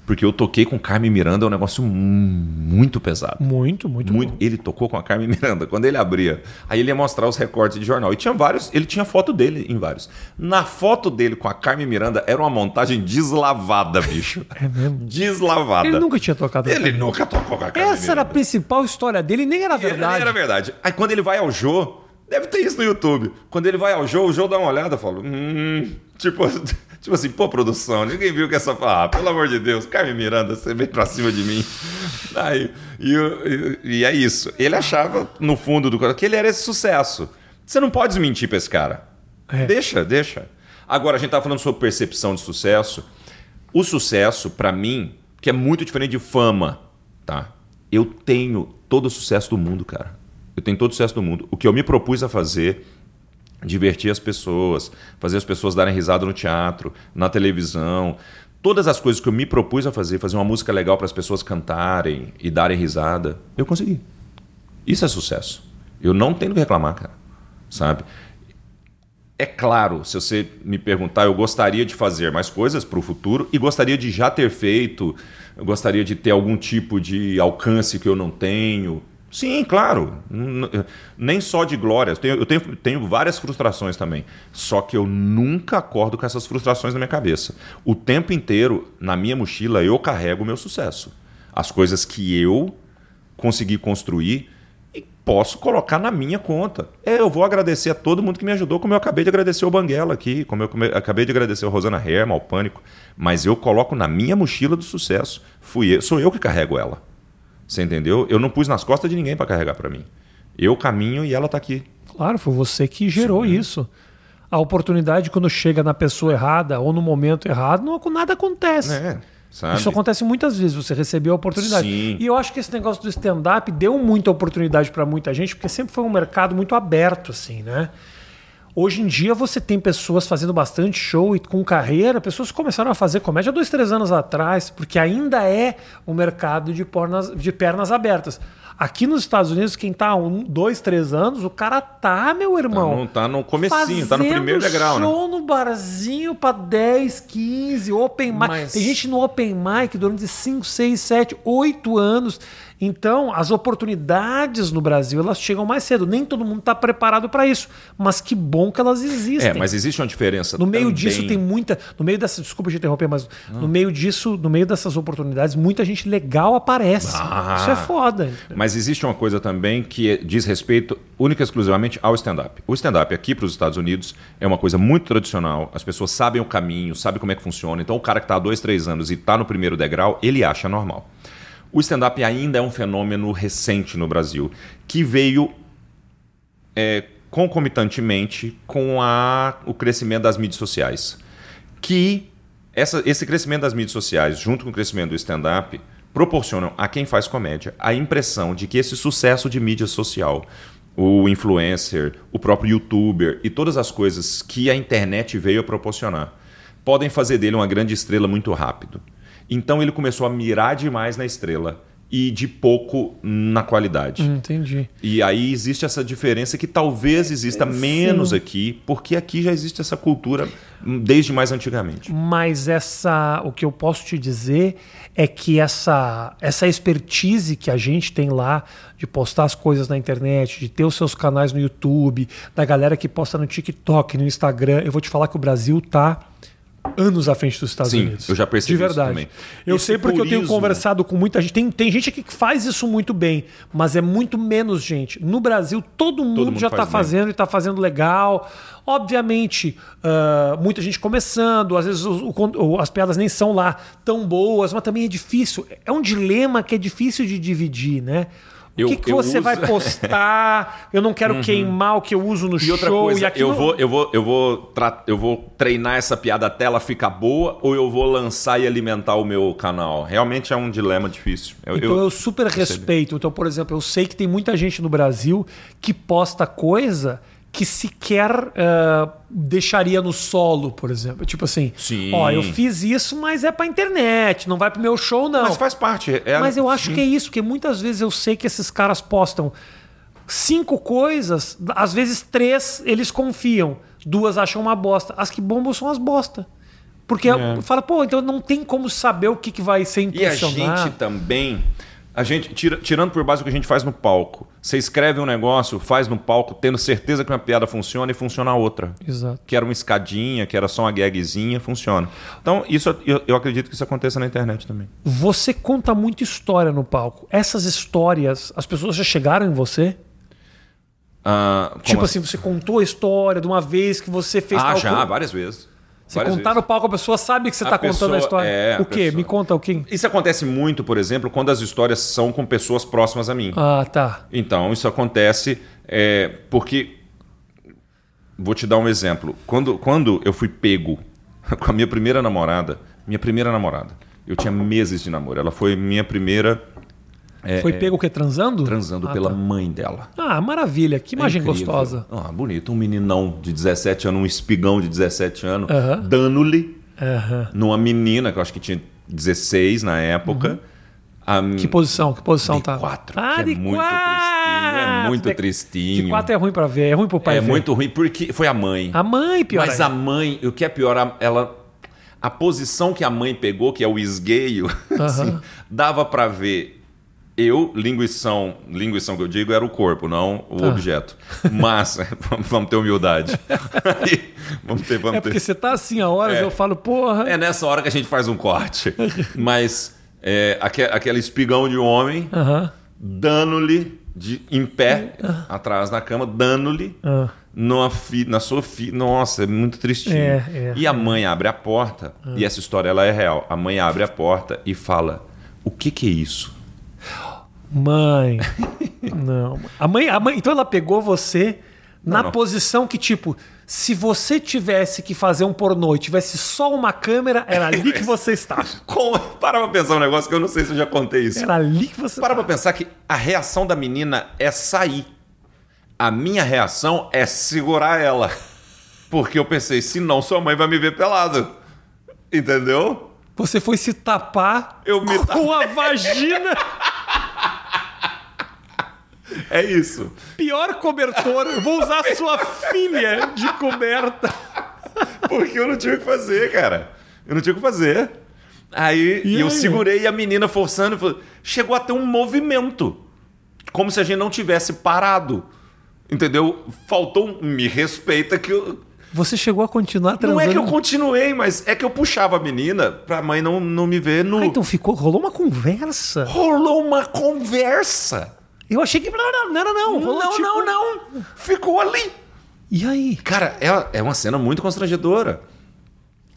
Porque eu toquei com Carmen Miranda é um negócio mu- muito pesado. Muito, muito, Muito. bom. Ele tocou com a Carmen Miranda. Quando ele abria, aí ele ia mostrar os recortes de jornal. E tinha vários, ele tinha foto dele em vários. Na foto dele com a Carmen Miranda era uma montagem deslavada, bicho. É mesmo. Deslavada. Ele nunca tinha tocado. Ele nunca tocou com a Carmen Essa era a Miranda. principal história dele, nem era Ele- verdade. Nem era verdade. Aí quando ele vai ao Jô, deve ter isso no YouTube. Quando ele vai ao Jô, o Jô dá uma olhada e fala: Hum. Tipo, tipo assim, pô, produção, ninguém viu que essa. Ah, pelo amor de Deus, Carmen Miranda, você vem pra cima de mim. Aí, e, e- e é isso. Ele achava, no fundo do coração, que ele era esse sucesso. Você não pode desmentir pra esse cara. É. Deixa, deixa. Agora, a gente tá falando sobre percepção de sucesso. O sucesso, pra mim, que é muito diferente de fama, tá? Eu tenho todo o sucesso do mundo, cara. Eu tenho todo o sucesso do mundo. O que eu me propus a fazer, divertir as pessoas, fazer as pessoas darem risada no teatro, na televisão, todas as coisas que eu me propus a fazer, fazer uma música legal para as pessoas cantarem e darem risada, eu consegui. Isso é sucesso. Eu não tenho que reclamar, cara. Sabe? É claro, se você me perguntar, eu gostaria de fazer mais coisas para o futuro e gostaria de já ter feito, eu gostaria de ter algum tipo de alcance que eu não tenho. Sim, claro. Nem só de glórias. Eu tenho, tenho, várias frustrações também. Só que eu nunca acordo com essas frustrações na minha cabeça. O tempo inteiro, na minha mochila, eu carrego o meu sucesso. As coisas que eu consegui construir. E posso colocar na minha conta. É, eu vou agradecer a todo mundo que me ajudou, como eu acabei de agradecer o Banguela aqui, como eu acabei de agradecer o Rosana Herma, o Pânico. Mas eu coloco na minha mochila do sucesso. Fui eu, sou eu que carrego ela. Você entendeu? Eu não pus nas costas de ninguém para carregar para mim. Eu caminho e ela está aqui. Claro, foi você que gerou Sim. isso. A oportunidade, quando chega na pessoa errada ou no momento errado, não, nada acontece. É. Isso acontece muitas vezes, você recebeu a oportunidade. Sim. E eu acho que esse negócio do stand-up deu muita oportunidade para muita gente, porque sempre foi um mercado muito aberto, assim, né? Hoje em dia você tem pessoas fazendo bastante show e com carreira, pessoas que começaram a fazer comédia dois, três anos atrás, porque ainda é um mercado de, pornas, de pernas abertas. Aqui nos Estados Unidos, quem tá um, dois, três anos, o cara tá, meu irmão. Tá no, tá no comecinho, tá no primeiro degrau, show né? show no barzinho pra 10, 15, open mic. Mas... Tem gente no open mic durante 5, 6, 7, 8 anos. Então, as oportunidades no Brasil, elas chegam mais cedo. Nem todo mundo está preparado para isso. Mas que bom que elas existem. É, mas existe uma diferença No meio também. disso tem muita... No meio dessa... Desculpa te interromper, mas no meio disso, no meio dessas oportunidades, muita gente legal aparece. Ah, isso é foda. Mas existe uma coisa também que diz respeito única e exclusivamente ao stand-up. O stand-up aqui para os Estados Unidos é uma coisa muito tradicional. As pessoas sabem o caminho, sabem como é que funciona. Então, o cara que está há dois, três anos e está no primeiro degrau, ele acha normal. O stand-up ainda é um fenômeno recente no Brasil, que veio é, concomitantemente com a, o crescimento das mídias sociais. Que essa, esse crescimento das mídias sociais, junto com o crescimento do stand-up, proporcionam a quem faz comédia a impressão de que esse sucesso de mídia social, o influencer, o próprio youtuber e todas as coisas que a internet veio a proporcionar, podem fazer dele uma grande estrela muito rápido. Então ele começou a mirar demais na estrela e de pouco na qualidade. Hum, entendi. E aí existe essa diferença que talvez exista menos aqui, porque aqui já existe essa cultura desde mais antigamente. Mas essa, o que eu posso te dizer é que essa essa expertise que a gente tem lá de postar as coisas na internet, de ter os seus canais no YouTube, da galera que posta no TikTok, no Instagram, eu vou te falar que o Brasil tá anos à frente dos Estados Sim, Unidos. Eu já percebi De verdade. isso também. Eu Esse sei porque purismo... eu tenho conversado com muita gente. Tem, tem gente aqui que faz isso muito bem, mas é muito menos gente. No Brasil, todo mundo, todo mundo já está faz fazendo e está fazendo legal. Obviamente, uh, muita gente começando, às vezes o, o, as piadas nem são lá tão boas, mas também é difícil. É um dilema que é difícil de dividir, né? O que, que você uso... vai postar? Eu não quero uhum. queimar o que eu uso no e show. Outra coisa, e aqui eu, vou, eu, vou, eu, vou tra... eu vou treinar essa piada até ela ficar boa ou eu vou lançar e alimentar o meu canal? Realmente é um dilema difícil. Eu, então eu, eu super respeito. Então, por exemplo, eu sei que tem muita gente no Brasil que posta coisa que sequer uh, deixaria no solo, por exemplo. Tipo assim, Sim. ó, eu fiz isso, mas é pra internet, não vai pro meu show, não. Mas faz parte. É... Mas eu acho Sim. que é isso, porque muitas vezes eu sei que esses caras postam cinco coisas, às vezes três eles confiam, duas acham uma bosta. As que bombam são as bosta. Porque é. fala, pô, então não tem como saber o que, que vai ser impulsionado. E a gente também a gente, tira, tirando por base o que a gente faz no palco. Você escreve um negócio, faz no palco, tendo certeza que uma piada funciona e funciona a outra. Exato. Que era uma escadinha, que era só uma gagzinha, funciona. Então, isso eu, eu acredito que isso aconteça na internet também. Você conta muita história no palco. Essas histórias, as pessoas já chegaram em você? Uh, tipo assim, você contou a história de uma vez que você fez Ah, já, várias vezes. Você contar no palco, a pessoa sabe que você está contando a história. É, o quê? Pessoa... Me conta o quê? Isso acontece muito, por exemplo, quando as histórias são com pessoas próximas a mim. Ah, tá. Então, isso acontece é, porque. Vou te dar um exemplo. Quando, quando eu fui pego com a minha primeira namorada, minha primeira namorada, eu tinha meses de namoro. Ela foi minha primeira é, Foi é. pego o quê? Transando? Transando ah, pela tá. mãe dela. Ah, maravilha. Que é imagem é gostosa. Ah, bonito. Um meninão de 17 anos, um espigão de 17 anos, uh -huh. dando-lhe uh -huh. numa menina, que eu acho que tinha 16 na época. Uh -huh. A... Que posição? Que posição de tá? Quatro, ah, de é muito quatro. tristinho. É muito tristinho. De quatro é ruim para ver, é ruim pro pai É ver. muito ruim porque foi a mãe. A mãe pior. Mas a mãe, o que é pior, ela a posição que a mãe pegou, que é o esgueio, assim, dava para ver eu, linguição, linguição que eu digo era o corpo, não o ah. objeto. Mas, vamos ter humildade. vamos ter, vamos é porque ter. você tá assim a horas, é. eu falo, porra. É nessa hora que a gente faz um corte. Mas é, aquele espigão de homem, uh -huh. dando-lhe de, em pé, atrás da cama, dando-lhe Ah. numa fi- na sua filha. Nossa, é muito tristinho. É, é. e a mãe abre a porta, e essa história ela é real. A mãe abre a porta e fala: O que, que é isso? Mãe. Não. A mãe, a mãe. Então ela pegou você na não. posição que, tipo, se você tivesse que fazer um pornô e tivesse só uma câmera, era ali que você estava. Como? Para pra pensar um negócio que eu não sei se eu já contei isso. Era ali que você Para pra pensar que a reação da menina é sair. A minha reação é segurar ela. Porque eu pensei, senão sua mãe vai me ver pelado. Entendeu? Você foi se tapar Eu me com a vagina. É isso. Pior cobertor. Eu vou usar sua filha de coberta. Porque eu não tinha o que fazer, cara. Eu não tinha o que fazer. Aí, E eu aí? segurei a menina forçando. e falei- Chegou a ter um movimento. Como se a gente não tivesse parado. Entendeu? Faltou um me respeita que eu. Você chegou a continuar transando. Não é que eu continuei, mas é que eu puxava a menina pra mãe não, não me ver no. Ah, então ficou, rolou uma conversa. Rolou uma conversa. Eu achei que. Não, não, não, não. Rolou, não, tipo- não, não. Ficou ali. E aí? Cara, é, é uma cena muito constrangedora.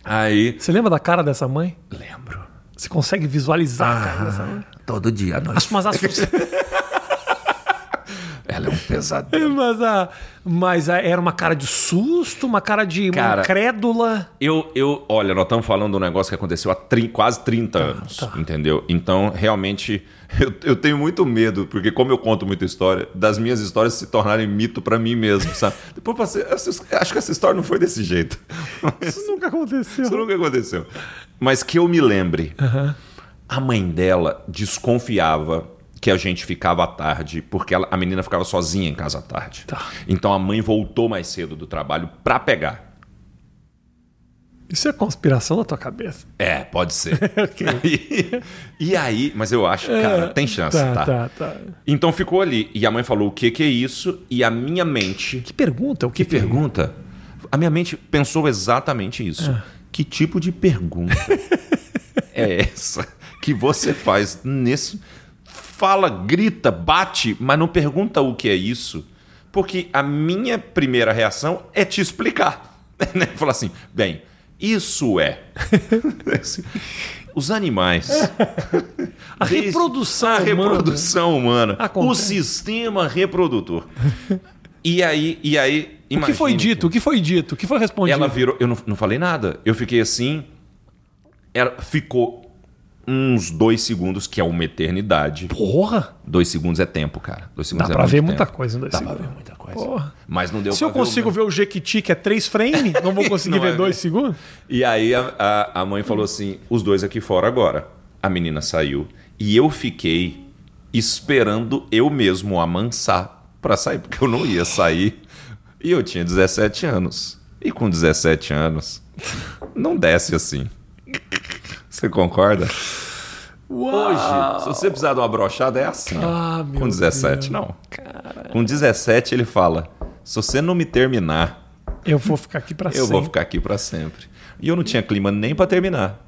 Aí. Você lembra da cara dessa mãe? Lembro. Você consegue visualizar a cara dessa mãe? Todo dia à noite. Acho, mas, Ela é um pesadelo. mas, a, mas a- era uma cara de susto, uma cara de uma Cara, incrédula. Eu, eu, olha, nós estamos falando de um negócio que aconteceu há tri- quase 30 anos, tá. entendeu? Então, realmente, eu, eu tenho muito medo, porque como eu conto muita história, das minhas histórias se tornarem mito pra mim mesmo, sabe? Depois eu passei, acho que essa história não foi desse jeito. Isso nunca aconteceu. Isso nunca aconteceu. Mas que eu me lembre, a mãe dela desconfiava que a gente ficava à tarde, porque ela- a menina ficava sozinha em casa à tarde. Tá. Então a mãe voltou mais cedo do trabalho pra pegar. Isso é conspiração na tua cabeça. É, pode ser. Ok. e, e aí, mas eu acho, cara, tem chance, tá, tá? tá, tá. Então ficou ali. E a mãe falou: o que, que é isso? E a minha mente. Que pergunta? O que, Que pergunta? A minha mente pensou exatamente isso. Ah. Que tipo de pergunta é essa que você faz nesse. Fala, grita, bate, mas não pergunta o que é isso? Porque a minha primeira reação é te explicar. Né? Falar assim, bem, isso é. Os animais. A reprodução a humana. reprodução humana. O Acontece. sistema reprodutor. E aí, e aí O que foi dito? O que foi dito? O que foi respondido? ela virou. Eu não, não falei nada. Eu fiquei assim. Ela ficou uns dois segundos, que é uma eternidade. Porra! Dois segundos é tempo, cara. Dois Dá segundos é pra ver tempo. muita coisa em dois Dá pra segundos. ver muita coisa. Porra. Mas não deu Se eu pra ver o consigo ver o Jequiti, que é três frames, não vou conseguir Não ver vai dois ver. segundos? E aí a, a, a mãe falou assim: os dois aqui fora agora. A menina saiu. E eu fiquei esperando eu mesmo amansar pra sair, porque eu não ia sair. E eu tinha 17 anos. E com 17 anos, não desce assim. Você concorda? Hoje, se você precisar de uma brochada, é assim. Ah, meu com 17, Deus. não. Com 17, ele fala: se você não me terminar, Eu vou ficar aqui pra eu sempre. vou ficar aqui pra sempre. E eu não tinha clima nem pra terminar.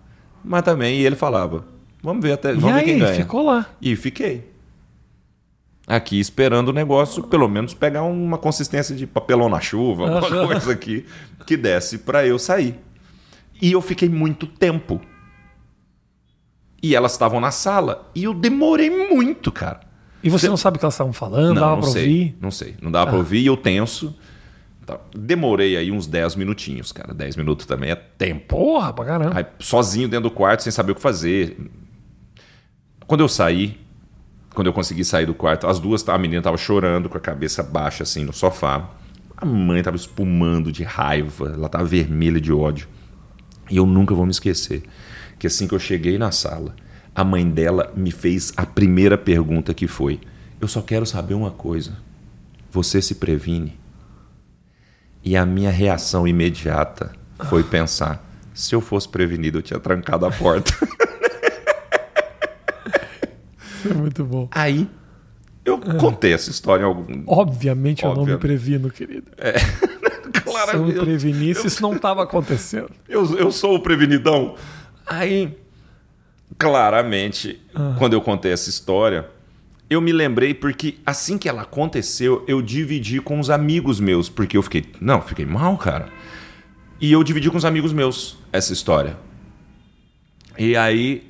Mas também ele falava: vamos ver até, E vamos ver aí, quem ganha. ficou lá. E fiquei. Aqui esperando o negócio, pelo menos pegar uma consistência de papelão na chuva, alguma coisa aqui que desse pra eu sair. E eu fiquei muito tempo. E elas estavam na sala e eu demorei muito, cara. E você não sabe o que elas estavam falando, dava não pra sei, ouvir. não sei. Não dava pra ouvir e eu tenso. Tá. Demorei aí uns 10 minutinhos, cara. 10 minutos também é tempo. Porra, pra caramba. Aí, sozinho dentro do quarto, sem saber o que fazer. Quando eu saí, quando eu consegui sair do quarto, as duas, a menina tava chorando com a cabeça baixa, assim, no sofá. A mãe tava espumando de raiva, ela tava vermelha de ódio. E eu nunca vou me esquecer que assim que eu cheguei na sala, a mãe dela me fez a primeira pergunta que foi: Eu só quero saber uma coisa. Você se previne? E a minha reação imediata foi pensar: se eu fosse prevenido, eu tinha trancado a porta. É muito bom. Aí eu contei essa história em algum. Obviamente eu não me Obviamente. previno, querido. Se eu me eu, prevenisse, isso não estava acontecendo. eu, eu sou o prevenidão. Aí, claramente, quando eu contei essa história, eu me lembrei porque assim que ela aconteceu, eu dividi com os amigos meus, porque eu fiquei, não, fiquei mal, cara. E eu dividi com os amigos meus essa história. E aí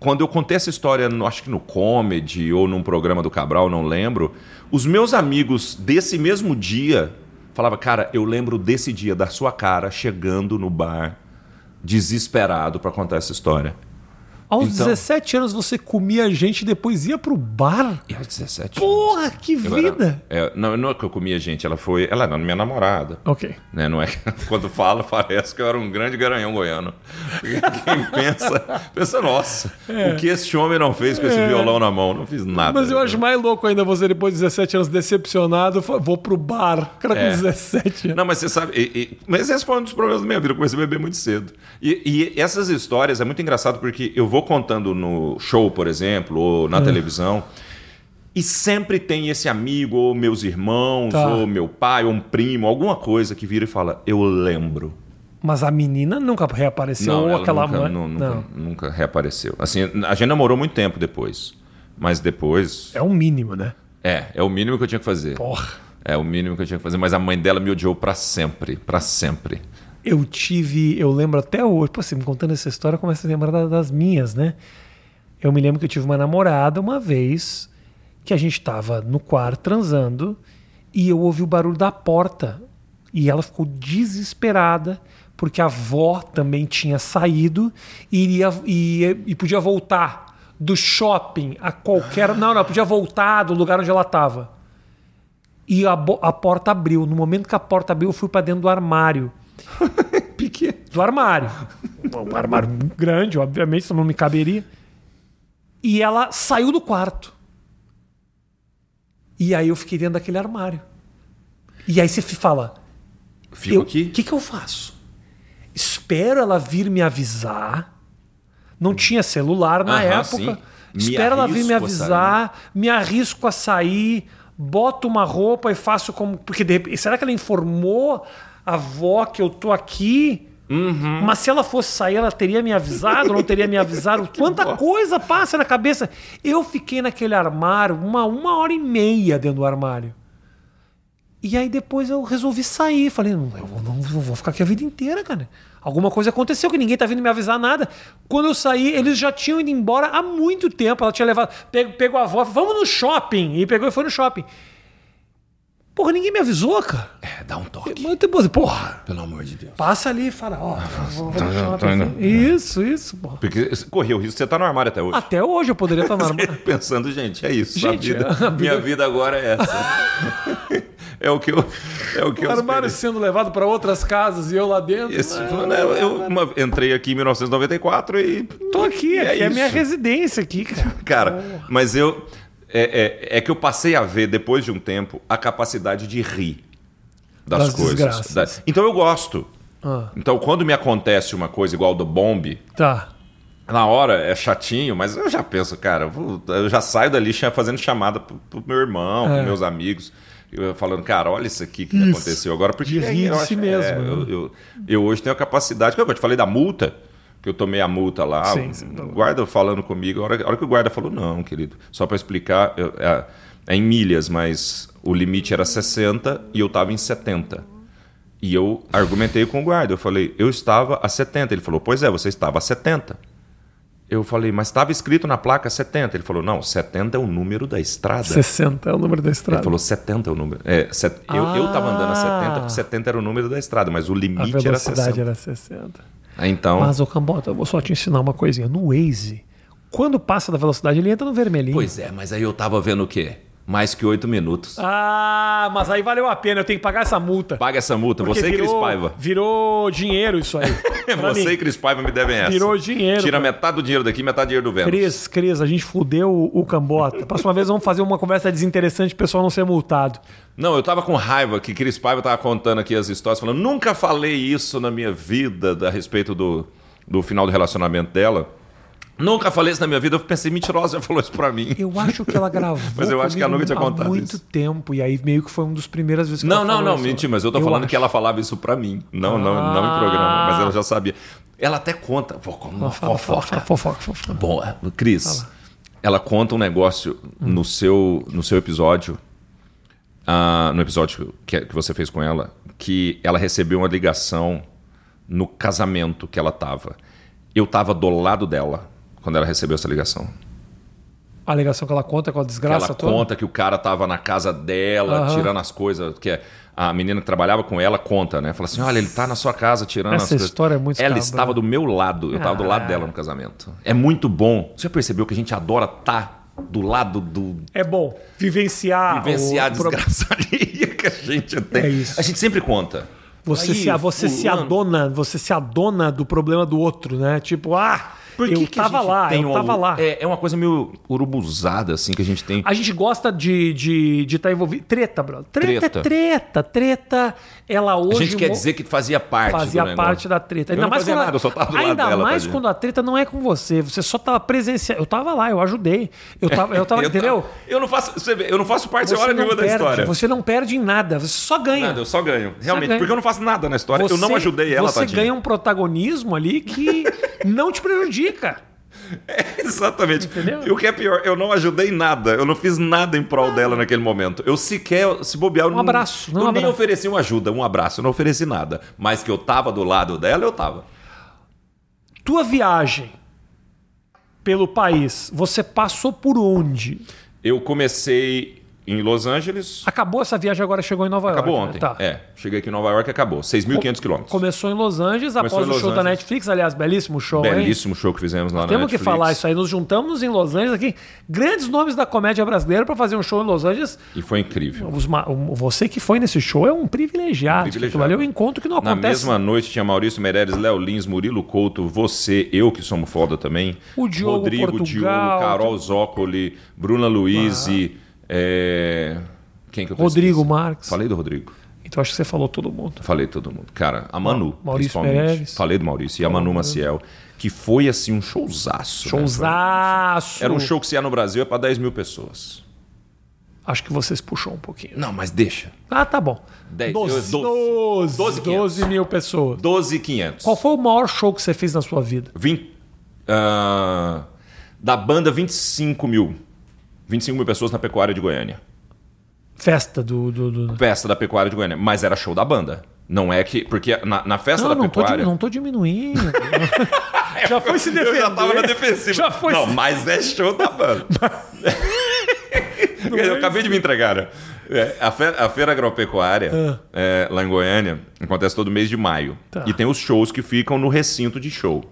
quando eu contei essa história, acho que no comedy ou num programa do Cabral, não lembro, os meus amigos desse mesmo dia falavam, cara, eu lembro desse dia da sua cara chegando no bar desesperado para contar essa história. Aos Então- 17 anos você comia gente e depois ia pro bar? E aos 17 Porra, que anos. Eu vida! era- é, não, não é que eu comia gente, ela foi. Ela era minha namorada. Ok. Né? Não é que quando fala, parece que eu era um grande garanhão goiano. Quem pensa, pensa, nossa, o que esse homem não fez com esse violão na mão? Não fiz nada. É. Mas eu acho mais louco ainda você, depois de 17 anos, decepcionado, vou pro bar. Cara com É. 17 anos. Não, mas você sabe. e- e- mas esse foi um dos problemas da minha vida. Eu comecei a beber muito cedo. E, e essas histórias é muito engraçado porque eu vou contando no show, por exemplo, ou É. na televisão. E sempre tem esse amigo, ou meus irmãos, Tá. ou meu pai, ou um primo, alguma coisa que vira e fala: Eu lembro. Mas a menina nunca reapareceu, ou ela aquela nunca, mãe. Não. nunca, nunca reapareceu. Assim, a gente namorou muito tempo depois. Mas depois. É o mínimo, né? É, é o mínimo que eu tinha que fazer. Porra. É o mínimo que eu tinha que fazer. Mas a mãe dela me odiou pra sempre. Pra sempre. Eu tive, eu lembro até hoje, pô, você me contando essa história, eu começo a lembrar da- das minhas, né? Eu me lembro que eu tive uma namorada uma vez que a gente tava no quarto transando e eu ouvi o barulho da porta e ela ficou desesperada porque a avó também tinha saído e iria e, e podia voltar do shopping a qualquer, não, não, podia voltar do lugar onde ela estava. E a, a porta abriu. No momento que a porta abriu, eu fui para dentro do armário Pequeno. do armário. Um armário grande, obviamente, senão não me caberia. E ela saiu do quarto. E aí eu fiquei dentro daquele armário. E aí você fala: Fico eu- aqui. O que, que eu faço? Espero ela vir me avisar. Não tinha celular na Aham, época. sim. Espero ela vir me avisar, me arrisco a sair, boto uma roupa e faço como. Porque de repente, será que ela informou avó que eu tô aqui? Uhum. Mas se ela fosse sair, ela teria me avisado, não teria me avisado. Quanta coisa passa na cabeça. Eu fiquei naquele armário uma, uma hora e meia dentro do armário. E aí depois eu resolvi sair. Falei, não, eu não, não vou ficar aqui a vida inteira, cara. Alguma coisa aconteceu que ninguém tá vindo me avisar nada. Quando eu saí, eles já tinham ido embora há muito tempo. Ela tinha levado, pego, pegou a avó, vamos no shopping. E pegou e foi no shopping. Porra, ninguém me avisou, cara. É, dá um toque. Mas depois, porra, Pelo amor de Deus. passa ali e fala, ó, vou tá- tá. Isso, isso, porra. Porque correu o risco, você tá no armário até hoje. Até hoje eu poderia estar no armário. Pensando, gente, é isso. Gente, a vida, a vida- Minha vida agora é essa. é o que eu. É o que O eu armário esperei. sendo levado para outras casas e eu lá dentro. Esse- Ah, né, eu uma- entrei aqui em 1994 e. Tô aqui, É aqui é a minha residência aqui, cara. Cara, mas eu. É, é, é que eu passei a ver, depois de um tempo, a capacidade de rir das, Das coisas. Da- Então eu gosto. Ah. Então quando me acontece uma coisa igual do bombe, Tá. na hora é chatinho, mas eu já penso, cara, eu, vou- eu já saio dali fazendo chamada pro, pro meu irmão, É. pros meus amigos. eu falando, cara, olha isso aqui que Isso. aconteceu agora. Porque De rir eu de si mesmo, é, né? eu, eu- eu hoje tenho a capacidade, que eu te falei da multa, que eu tomei a multa lá, Sim, o sim. guarda falando comigo, a hora, a hora que o guarda falou, não, querido, só para explicar, eu- é, é em milhas, mas o limite era 60 e eu estava em 70. E eu argumentei com o guarda, eu falei, eu estava a 70. Ele falou, pois é, você estava a 70. Eu falei, mas estava escrito na placa 70. Ele falou, não, 70 é o número da estrada. 60 é o número da estrada. Ele falou 70 é o número. É, set- eu, eu tava andando a 70 Ah. porque 70 era o número da estrada, mas o a limite era velocidade 60. era 60. Aí, Então, Mas, ô Cambota, eu vou só te ensinar uma coisinha. No Waze, quando passa da velocidade, ele entra no vermelhinho. pois é, mas aí eu tava vendo o quê? Mais que 8 minutos. Ah, mas aí valeu a pena. Eu tenho que pagar essa multa. Paga essa multa, Porque você e Cris virou- Paiva. Virou dinheiro isso aí. Você mim. e Cris Paiva me devem essa. Virou dinheiro, Tira cara. metade do dinheiro daqui, metade do dinheiro do Vênus. Cris, Cris, a gente fudeu o, o Cambota. Próxima vez vamos fazer uma conversa desinteressante pro pessoal não ser multado. Não, eu tava com raiva que Cris Paiva tava contando aqui as histórias, falando, nunca falei isso na minha vida a respeito do, do final do relacionamento dela. Nunca falei isso na minha vida. Eu pensei, mentirosa, já falou isso pra mim. Eu acho que ela gravou Mas eu acho que ela nunca tinha há contado muito isso. tempo. E aí meio que foi uma das primeiras vezes que Não, ela não, não, isso. mentira, mas eu tô falando acho. que ela falava isso pra mim. Não, não, não em programa, mas ela já sabia. Ela até conta. Fala, fala, fofoca. fala, fofoca, fofoca. Bom, Cris, ela conta um negócio no, seu, no seu episódio, ah, no episódio que, que você fez com ela, que ela recebeu uma ligação no casamento que ela tava. Eu tava do lado dela quando ela recebeu essa ligação. A alegação que ela conta com a Que desgraça ela toda. conta que o cara tava na casa dela, Aham. tirando as coisas, que é- a menina que trabalhava com ela conta, né? Fala assim: olha, ele tá na sua casa tirando Essa as coisas. história é muito Ela escabrosa. estava do meu lado, eu estava do lado Ah. dela no casamento. É muito bom. Você já percebeu que a gente adora estar do lado do. É bom vivenciar. Vivenciar a o pro- desgraça alheia que a gente tem. É isso. A gente sempre conta. Você, Aí, se, você se fulano- adona, você se adona do problema do outro, né? Tipo, ah, Por que eu que a tava lá, tem eu tava lá. É, é uma coisa meio urubuzada, assim, que a gente tem. A gente gosta de estar de, de tá envolvido. Treta, bro. Treta, Treta. é treta. Treta, ela A hoje. gente quer dizer que fazia parte Fazia parte da treta. Eu Ainda mais quando, nada, eu só tava do lado ainda dela, mais quando a treta não é com você. Você só tava presenciando. Eu tava lá, eu ajudei. Eu tava, eu tava Eu entendeu? Eu não faço, você vê, eu não faço parte Você hora nenhuma da perde, história. Você não perde em nada, você só ganha. Nada, eu só ganho. Realmente, ganha. porque eu não faço nada na história. eu não Você- ajudei ela, Você tadinha. ganha um protagonismo ali que não te prejudica. Exatamente. Entendeu? E o que é pior, eu não ajudei nada. Eu não fiz nada em prol dela naquele momento. Eu sequer, se bobear, eu Um abraço, Eu não um nem abraço. ofereci uma ajuda, um abraço. Eu não ofereci nada. Mas que eu tava do lado dela, eu tava. Tua viagem pelo país, você passou por onde? Eu comecei em Los Angeles. Acabou essa viagem agora chegou em Nova Acabou York. né? ontem. Tá. É, cheguei aqui em Nova York e acabou. 6.500 quilômetros. Começou em Los Angeles, Começou após em o Los show da Angeles. Netflix. Aliás, belíssimo show, hein? Belíssimo show que fizemos lá na Temos que Netflix. falar isso aí. Nos juntamos em Los Angeles aqui. Grandes nomes da comédia brasileira para fazer um show em Los Angeles. E foi incrível. Você que foi nesse show é um privilegiado. Privilegiado. Aquilo ali é um encontro que não Na acontece. mesma noite tinha Maurício Meirelles, Léo Lins, Murilo Couto, você, eu que somos foda também. O Diogo Rodrigo, Portugal. Diogo, Carol Zócoli, Bruna Luiz e. é, Quem que eu Rodrigo? Marques. Falei do Rodrigo. Então acho que você falou todo mundo. Falei todo mundo. Cara, a Manu, Maurício principalmente. Meirelles. Falei do Maurício. E a Manu Maciel, que foi assim um showzaço. né? Showzaço. Era um show que se ia no Brasil é pra 10 mil pessoas. Acho que vocês puxou um pouquinho. Não, mas deixa. Ah, tá bom. Dez, 12, eu- 12. 12, 12 mil pessoas. 12,500. Qual foi o maior show que você fez na sua vida? 20, ah, da banda, 25 mil. 25 mil pessoas na pecuária de Goiânia. Festa do. do, do- Festa da pecuária de Goiânia. Mas era show da banda. Não é que. Porque na, na festa Não, da não tô, pecuária. di- não tô diminuindo. já foi se defender. Eu já tava na defensiva. Já foi Não, se- mas é show da banda. eu acabei de me entregar. né? É, a, fe- a feira agropecuária, é, lá em Goiânia, acontece todo mês de maio. Ah. Tá. E tem os shows que ficam no recinto de show.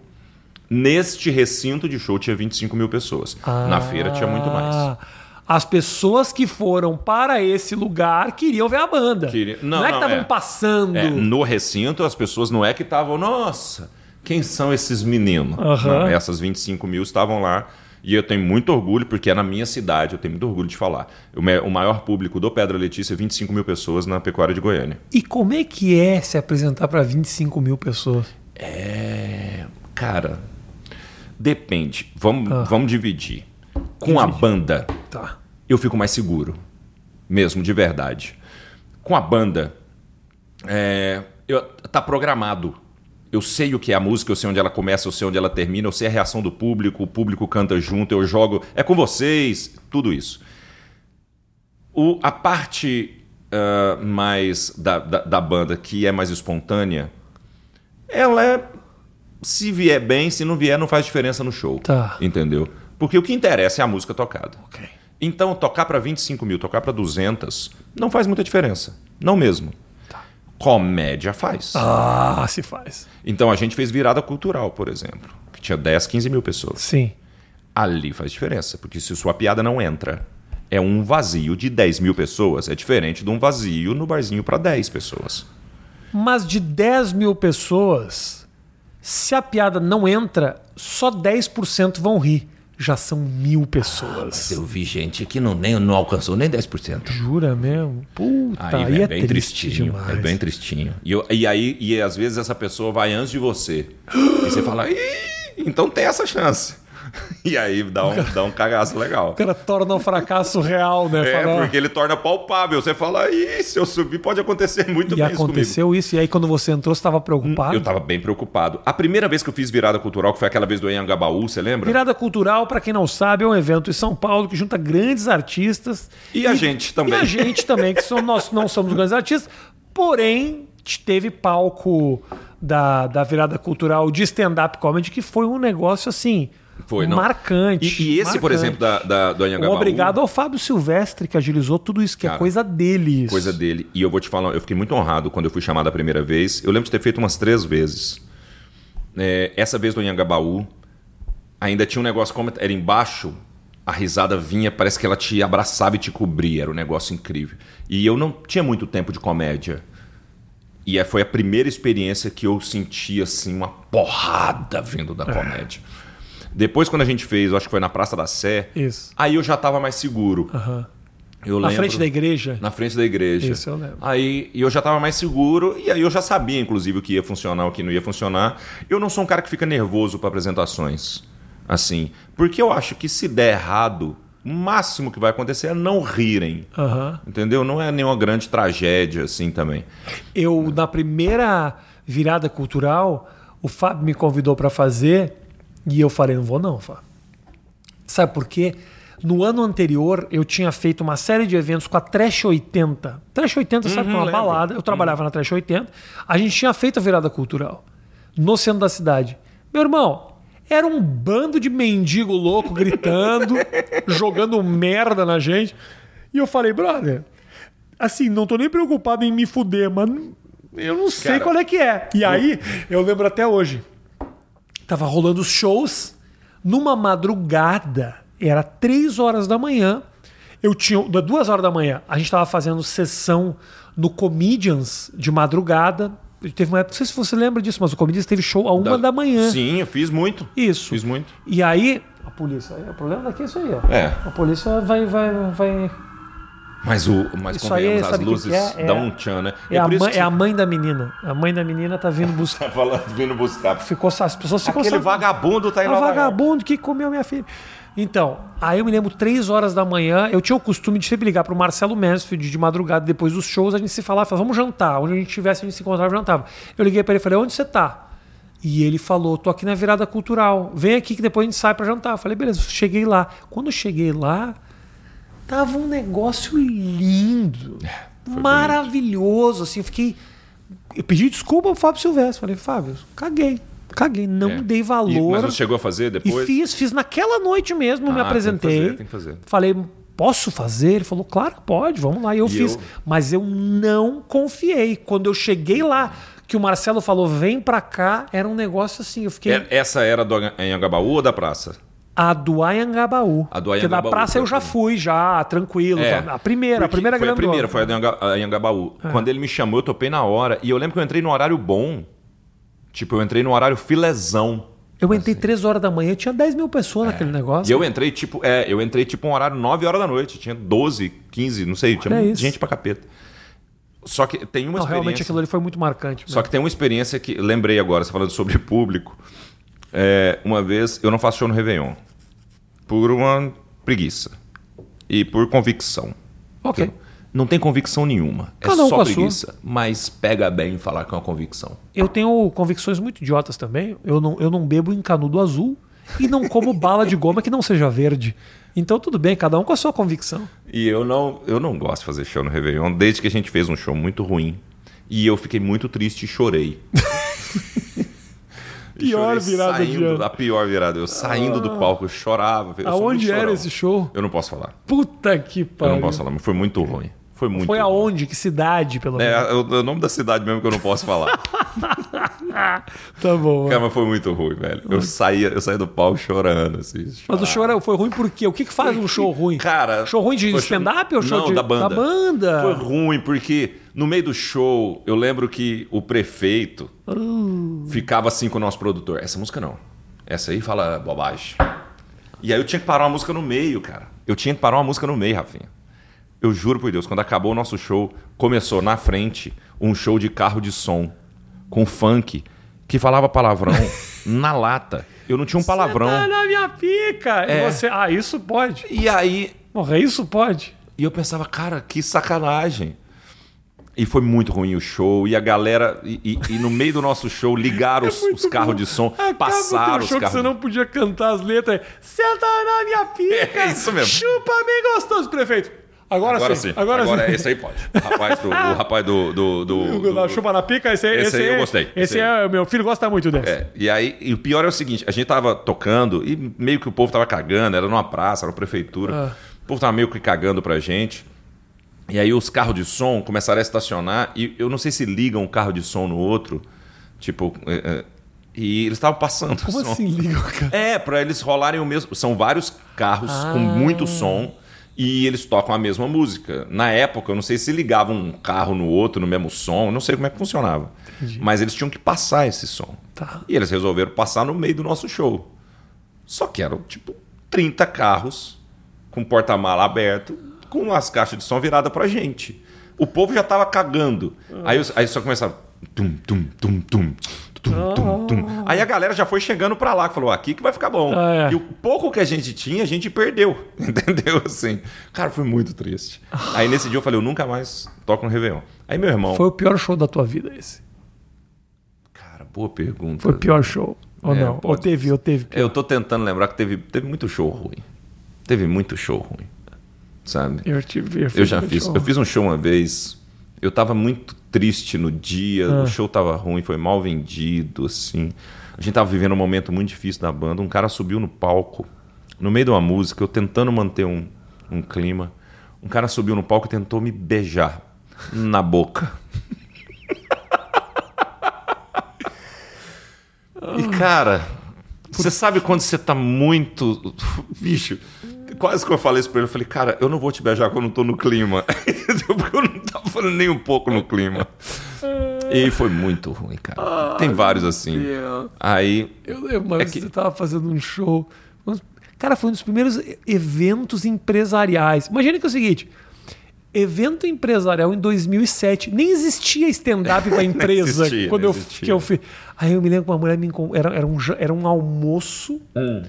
Neste recinto de show tinha 25 mil pessoas. Na feira tinha muito mais. Ah, As pessoas que foram para esse lugar queriam ver a banda. Queria- Não, Não, é que estavam é. passando. É, no recinto, as pessoas não é que estavam, nossa, quem são esses meninos? Aham. Não, essas 25 mil estavam lá. E eu tenho muito orgulho, porque é na minha cidade, eu tenho muito orgulho de falar. O maior público do Pedra Letícia é 25 mil pessoas na pecuária de Goiânia. E como é que é se apresentar para 25 mil pessoas? É. Cara, depende. Vamos, Ah. vamos dividir. Com a banda, Tá. eu fico mais seguro. Mesmo, de verdade. Com a banda, é, eu- tá programado. Eu sei o que é a música, eu sei onde ela começa, eu sei onde ela termina, eu sei a reação do público, o público canta junto, eu jogo. É com vocês, tudo isso. O- a parte ah, mais da, da, da banda, que é mais espontânea, ela é. Se vier bem, se não vier, não faz diferença no show. Tá. Entendeu? Porque o que interessa é a música tocada. Ok. Então, tocar para 25 mil, tocar para 200, não faz muita diferença. Não mesmo. Comédia faz. Ah, se faz. Então, a gente fez virada cultural, por exemplo, que tinha 10, 15 mil pessoas. Sim. Ali faz diferença, porque se sua piada não entra, é um vazio de 10 mil pessoas, é diferente de um vazio no barzinho para 10 pessoas. Mas de 10 mil pessoas, se a piada não entra, só 10% vão rir. Já são mil pessoas. Eu vi gente que não, nem, não alcançou nem 10%. Jura mesmo? Puta, aí, Aí é, é bem triste tristinho. demais. É bem tristinho. E, eu- e aí, e às vezes essa pessoa vai antes de você. E você fala, Ih, então tem essa chance. E aí dá um, dá um cagaço legal. O cara torna um fracasso real, né? É, Fala, porque ele torna palpável. Você fala, Ih, se eu subir, pode acontecer muito E bem isso aconteceu isso, e aí quando você entrou, você estava preocupado? Eu tava bem preocupado. A primeira vez que eu fiz virada cultural, que foi aquela vez do Anhangabaú, você lembra? Virada Cultural, para quem não sabe, é um evento em São Paulo que junta grandes artistas. E a gente também. E a gente também, que somos, nós não somos grandes artistas, porém teve palco da, da virada cultural de stand-up comedy, que foi um negócio assim. Foi, não. marcante. E, e esse, por marcante. exemplo, da, da, do Anhangabaú... obrigado ao Fábio Silvestre, que agilizou tudo isso, que é Cara, coisa dele. Isso. Coisa dele. E eu vou te falar, eu fiquei muito honrado quando eu fui chamado a primeira vez. Eu lembro de ter feito umas três vezes. É, essa vez do Anhangabaú, ainda tinha um negócio, como era embaixo, a risada vinha, parece que ela te abraçava e te cobria. Era um negócio incrível. E eu não tinha muito tempo de comédia. E é- foi a primeira experiência que eu senti assim uma porrada vindo da comédia. Depois, quando a gente fez, eu acho que foi na Praça da Sé, Isso. aí eu já estava mais seguro. Aham. Eu Na lembro- frente da igreja. na frente da igreja. Isso eu lembro. Aí eu já estava mais seguro e aí eu já sabia, inclusive, o que ia funcionar, o que não ia funcionar. Eu não sou um cara que fica nervoso para apresentações, assim, porque eu acho que se der errado, o máximo que vai acontecer é não rirem, Aham. entendeu? Não é nenhuma grande tragédia, assim, também. Eu, na primeira virada cultural, o Fábio me convidou para fazer e eu falei, não vou não, Fábio. Sabe por quê? No ano anterior, eu tinha feito uma série de eventos com a Trash 80. Trash 80, sabe, que é uma lembro. balada. Eu trabalhava na Trash 80. A gente tinha feito a virada cultural no centro da cidade. Meu irmão, era um bando de mendigo louco gritando, jogando merda na gente. E eu falei, brother, assim, não tô nem preocupado em me fuder, mas eu não sei Cara, qual é que é. E aí, eu lembro até hoje. Tava rolando os shows numa madrugada, era três horas da manhã. Eu tinha, da duas horas da manhã, a gente tava fazendo sessão no Comedians de madrugada. Teve uma época, não sei se você lembra disso, mas o Comedians teve show a uma da, manhã. Sim, eu fiz muito. Isso. Fiz muito. E aí, a polícia, o problema daqui é isso aí, ó. É. A polícia vai, vai, vai. Mas, o, mas Isso aí, convenhamos, as o que luzes que é? É- dão um tchan, né? É, a por isso mãe, que é a mãe da menina. A mãe da menina tá vindo buscar. tá falando, vindo buscar. Ficou, as pessoas ficam Aquele sabendo. vagabundo tá em É Nova York. vagabundo que comeu minha filha. Então, aí eu me lembro, três horas da manhã, eu tinha o costume de sempre ligar pro Marcelo Mansfield de madrugada, depois dos shows, a gente se falava, falava, vamos jantar. Onde a gente estivesse, a gente se encontrava e jantava. Eu liguei pra ele e falei, onde você tá? E ele falou, tô aqui na virada cultural. Vem aqui que depois a gente sai pra jantar. Eu falei, beleza, cheguei lá. Quando eu cheguei lá, tava um negócio lindo. maravilhoso, assim, eu fiquei... Eu pedi desculpa ao Fábio Silvestre. Falei, Fábio, caguei. Caguei, não É. dei E- valor. mas você chegou a fazer E depois? fiz, fiz naquela noite mesmo, me Ah, tem que apresentei. fazer, tem que fazer. Falei, posso fazer? Ele falou, claro que pode, vamos lá. E eu E fiz. eu- Mas eu não confiei. Quando eu cheguei lá, que o Marcelo falou, vem pra cá, era um negócio assim. Eu fiquei. É- Essa era do Anhangabaú ou da praça? A do Ayangabaú. A do Porque da Anhangabaú, praça eu já fui, já, tranquilo. É. A primeira, a Porque primeira foi a primeira, foi a do Anhanga- a Anhangabaú. É. Quando ele me chamou, eu topei na hora. E eu lembro que eu entrei no horário bom. Tipo, eu entrei no horário filezão. Eu entrei três horas da manhã, tinha 10 mil pessoas naquele negócio. É. E eu entrei, tipo, é, eu entrei tipo um horário 9 horas da noite. Tinha 12, 15, não sei, tinha Olha muita isso. gente pra capeta. Só que tem uma Não, realmente experiência. aquilo ali foi muito marcante. Só que tem uma experiência que. Lembrei agora, você falando sobre público. É, uma vez, eu não faço show no Réveillon. Por uma preguiça. E por convicção. Ok. Não tem convicção nenhuma. É Cada um só preguiça. Mas pega bem falar que é uma convicção. Eu tenho convicções muito idiotas também. Eu não, eu não bebo em canudo azul e não como bala de goma que não seja verde. Então tudo bem, cada um com a sua convicção. E eu não, eu não gosto de fazer show no Réveillon, desde que a gente fez um show muito ruim. E eu fiquei muito triste e chorei. Pior virada de saindo, ano. A pior virada. Eu saindo do palco, eu chorava. Eu Aonde era esse show? Eu não posso falar. Puta que Eu pariu. não posso falar, mas foi muito ruim. Foi muito Foi aonde? Que cidade, pelo É, menos? é o, o nome da cidade mesmo que eu não posso falar. Tá bom. Cara, mas foi muito ruim, velho. Eu saía, eu saía do palco chorando, assim. Mas o show foi ruim por quê? O que, que faz um show ruim? Cara. Show ruim de stand-up ou show Não, de- da banda. da banda? Foi ruim, porque no meio do show, eu lembro que o prefeito Uh. ficava assim com o nosso produtor. Essa música não. Essa aí fala bobagem. E aí eu tinha que parar uma música no meio, cara. Eu tinha que parar uma música no meio, Rafinha. Eu juro por Deus, quando acabou o nosso show, começou na frente um show de carro de som com funk que falava palavrão na lata. Eu não tinha um palavrão. Tá na minha pica! É. E você, ah, isso pode. E aí, Porra, isso pode. E eu pensava, cara, que sacanagem. E foi muito ruim o show. E a galera. E, e- e no meio do nosso show, ligaram os, os carros de som, Acaba passaram o os que carros. você não podia cantar as letras. Senta na minha pica! É isso mesmo. Chupa bem gostoso, prefeito. Agora, Agora sim. sim. Agora, sim. esse aí pode. O rapaz do. O rapaz do. do, do- do- da Chupa na pica, esse, Esse esse, aí eu gostei. Esse, Esse aí. é. Meu filho gosta muito desse. É, e aí, e o pior é o seguinte: a gente tava tocando e meio que o povo tava cagando, era numa praça, era na prefeitura. Ah. O povo tava meio que cagando pra gente. E aí os carros de som começaram a estacionar e eu não sei se ligam um carro de som no outro. Tipo. é, é, e eles estavam passando. Como assim liga o cara? É, pra eles rolarem o mesmo. São vários carros Ah. com muito som e eles tocam a mesma música. Na época, eu não sei se ligavam um carro no outro, no mesmo som, não sei como é que funcionava. Mas eles tinham que passar esse som. Tá. E eles resolveram passar no meio do nosso show. Só que eram, tipo, 30 carros com porta-mala aberto, com as caixas de som viradas pra gente. O povo já tava cagando. Aí, os- aí só começava. Tum, tum, tum, tum. Tum, tum, tum. Aí a galera já foi chegando pra lá, falou: aqui que vai ficar bom. Ah, é. E o pouco que a gente tinha, a gente perdeu. Entendeu? Assim. Cara, foi muito triste. Aí nesse dia eu falei: eu nunca mais toco no Réveillon. Aí meu irmão. Foi o pior show da tua vida esse. Cara, boa pergunta. Foi o pior show. Ou É, não? Ou pode teve, ou teve. Eu tô tentando lembrar que teve, teve muito show ruim. Teve muito show ruim. Sabe? Eu, tive, Eu já muito fiz. show. Eu fiz um show uma vez. Eu tava muito triste no dia. Ah. O show tava ruim, foi mal vendido, assim. A gente tava vivendo um momento muito difícil da banda. Um cara subiu no palco, no meio de uma música, eu tentando manter um, um clima. Um cara subiu no palco e tentou me beijar na boca. E, cara, você sabe quando você tá muito. Bicho, quase que eu falei isso pra ele. Eu falei, cara, eu não vou te beijar quando eu tô no clima. Porque eu não tava falando nem um pouco no clima. E foi muito ruim, cara. Tem vários assim. Deus. Aí. Eu lembro, uma É que- você tava fazendo um show. Cara, foi um dos primeiros eventos empresariais. Imagina que é o seguinte: evento empresarial em 2007. Nem existia stand-up pra empresa existia, quando eu, existia. que eu fiz. Aí eu me lembro que uma mulher me era, era, um, era um almoço Hum.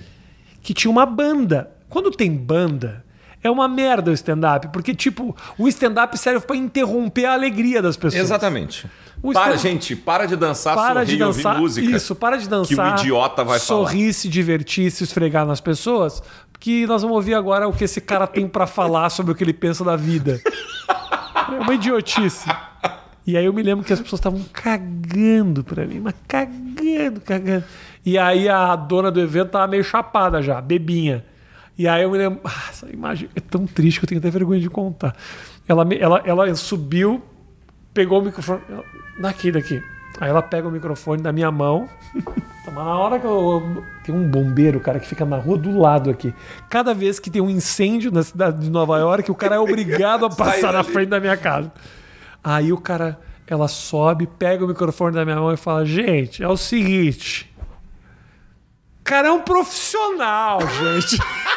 que tinha uma banda. Quando tem banda. É uma merda o stand-up, porque, tipo, o stand-up serve pra interromper a alegria das pessoas. Exatamente. Para, gente, para de dançar, para sorrir de e ouvir dançar. música. Isso, para de dançar. Que o idiota vai falar. sorrir, se divertir, se esfregar nas pessoas. Que nós vamos ouvir agora o que esse cara tem pra falar sobre o que ele pensa da vida. É uma idiotice. E aí eu me lembro que as pessoas estavam cagando pra mim, mas cagando, cagando. E aí a dona do evento tava meio chapada já, bebinha. E aí eu me lembro, ah, essa imagem é tão triste que eu tenho até vergonha de contar. Ela, ela, ela subiu, pegou o microfone. ela- Daqui, daqui. Aí ela pega o microfone da minha mão. Mas na hora que eu. Tem um bombeiro, cara, que fica na rua do lado aqui. Cada vez que tem um incêndio na cidade de Nova York, o cara é obrigado a passar na frente da minha casa. Aí o cara, ela sobe, pega o microfone da minha mão e fala: Gente, é o seguinte. O cara é um profissional, gente.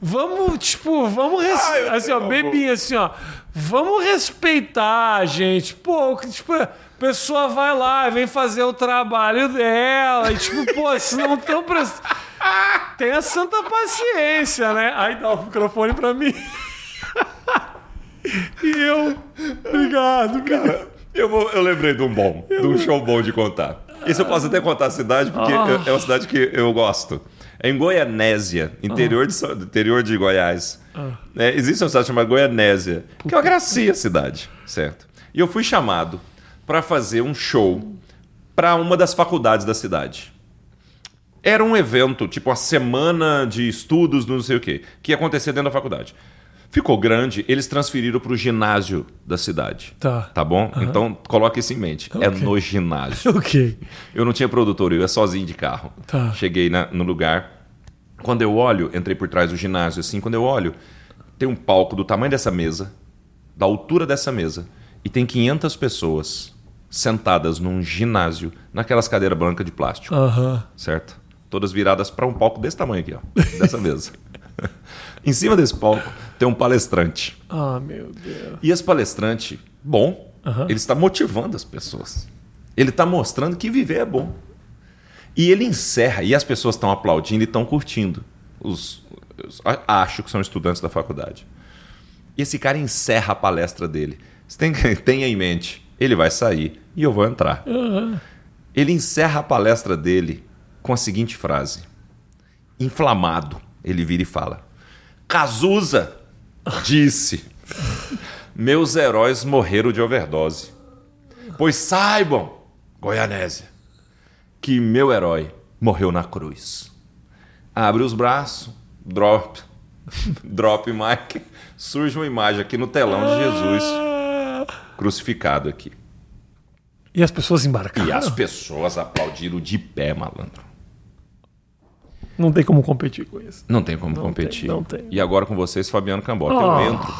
Vamos, tipo, vamos. res- Ai, eu assim, ó, bebinha, assim, ó. Vamos respeitar, gente. Pô, tipo, a pessoa vai lá, vem fazer o trabalho dela. E, tipo, pô, se não estão prestando. Tenha santa paciência, né? Aí dá o microfone pra mim. e eu. Obrigado, cara. Eu, vou- eu lembrei de um bom, de um show bom de contar. Esse eu posso até contar a cidade, porque Ah. é uma cidade que eu gosto. É em Goianésia, interior, de, São- interior de Goiás. Ah. É, existe uma cidade chamada Goianésia, que é uma gracia a cidade, certo? E eu fui chamado para fazer um show para uma das faculdades da cidade. Era um evento, tipo uma semana de estudos, não sei o quê, que ia acontecer dentro da faculdade. Ficou grande, eles transferiram para o ginásio da cidade. Tá. Tá bom? Então coloque isso em mente. É Ok. no ginásio. Ok. Eu não tinha produtor, eu ia sozinho de carro. Tá. Cheguei na- no lugar. Quando eu olho, entrei por trás do ginásio, assim, quando eu olho, tem um palco do tamanho dessa mesa, da altura dessa mesa, e tem 500 pessoas sentadas num ginásio, naquelas cadeiras brancas de plástico, Aham. certo? Todas viradas para um palco desse tamanho aqui, ó, dessa mesa. em cima desse palco tem um palestrante. Ah, meu Deus. E esse palestrante, bom, ele está motivando as pessoas. Ele está mostrando que viver é bom. E ele encerra, e as pessoas estão aplaudindo e estão curtindo. Os, os- acho que são estudantes da faculdade. E esse cara encerra a palestra dele. Você tem, tenha em mente, ele vai sair e eu vou entrar. Ele encerra a palestra dele com a seguinte frase: Inflamado, ele vira e fala: Cazuza disse: Meus heróis morreram de overdose. Pois saibam, Goianésia, que meu herói morreu na cruz. Abre os braços, drop, drop mic, surge uma imagem aqui no telão de Jesus crucificado aqui. E as pessoas embarcaram. E as pessoas aplaudiram de pé, malandro. Não tem como competir com isso. Não tem como Não competir. tem, não tem. E agora com vocês, Fabiano Cambota. Ah. Eu entro.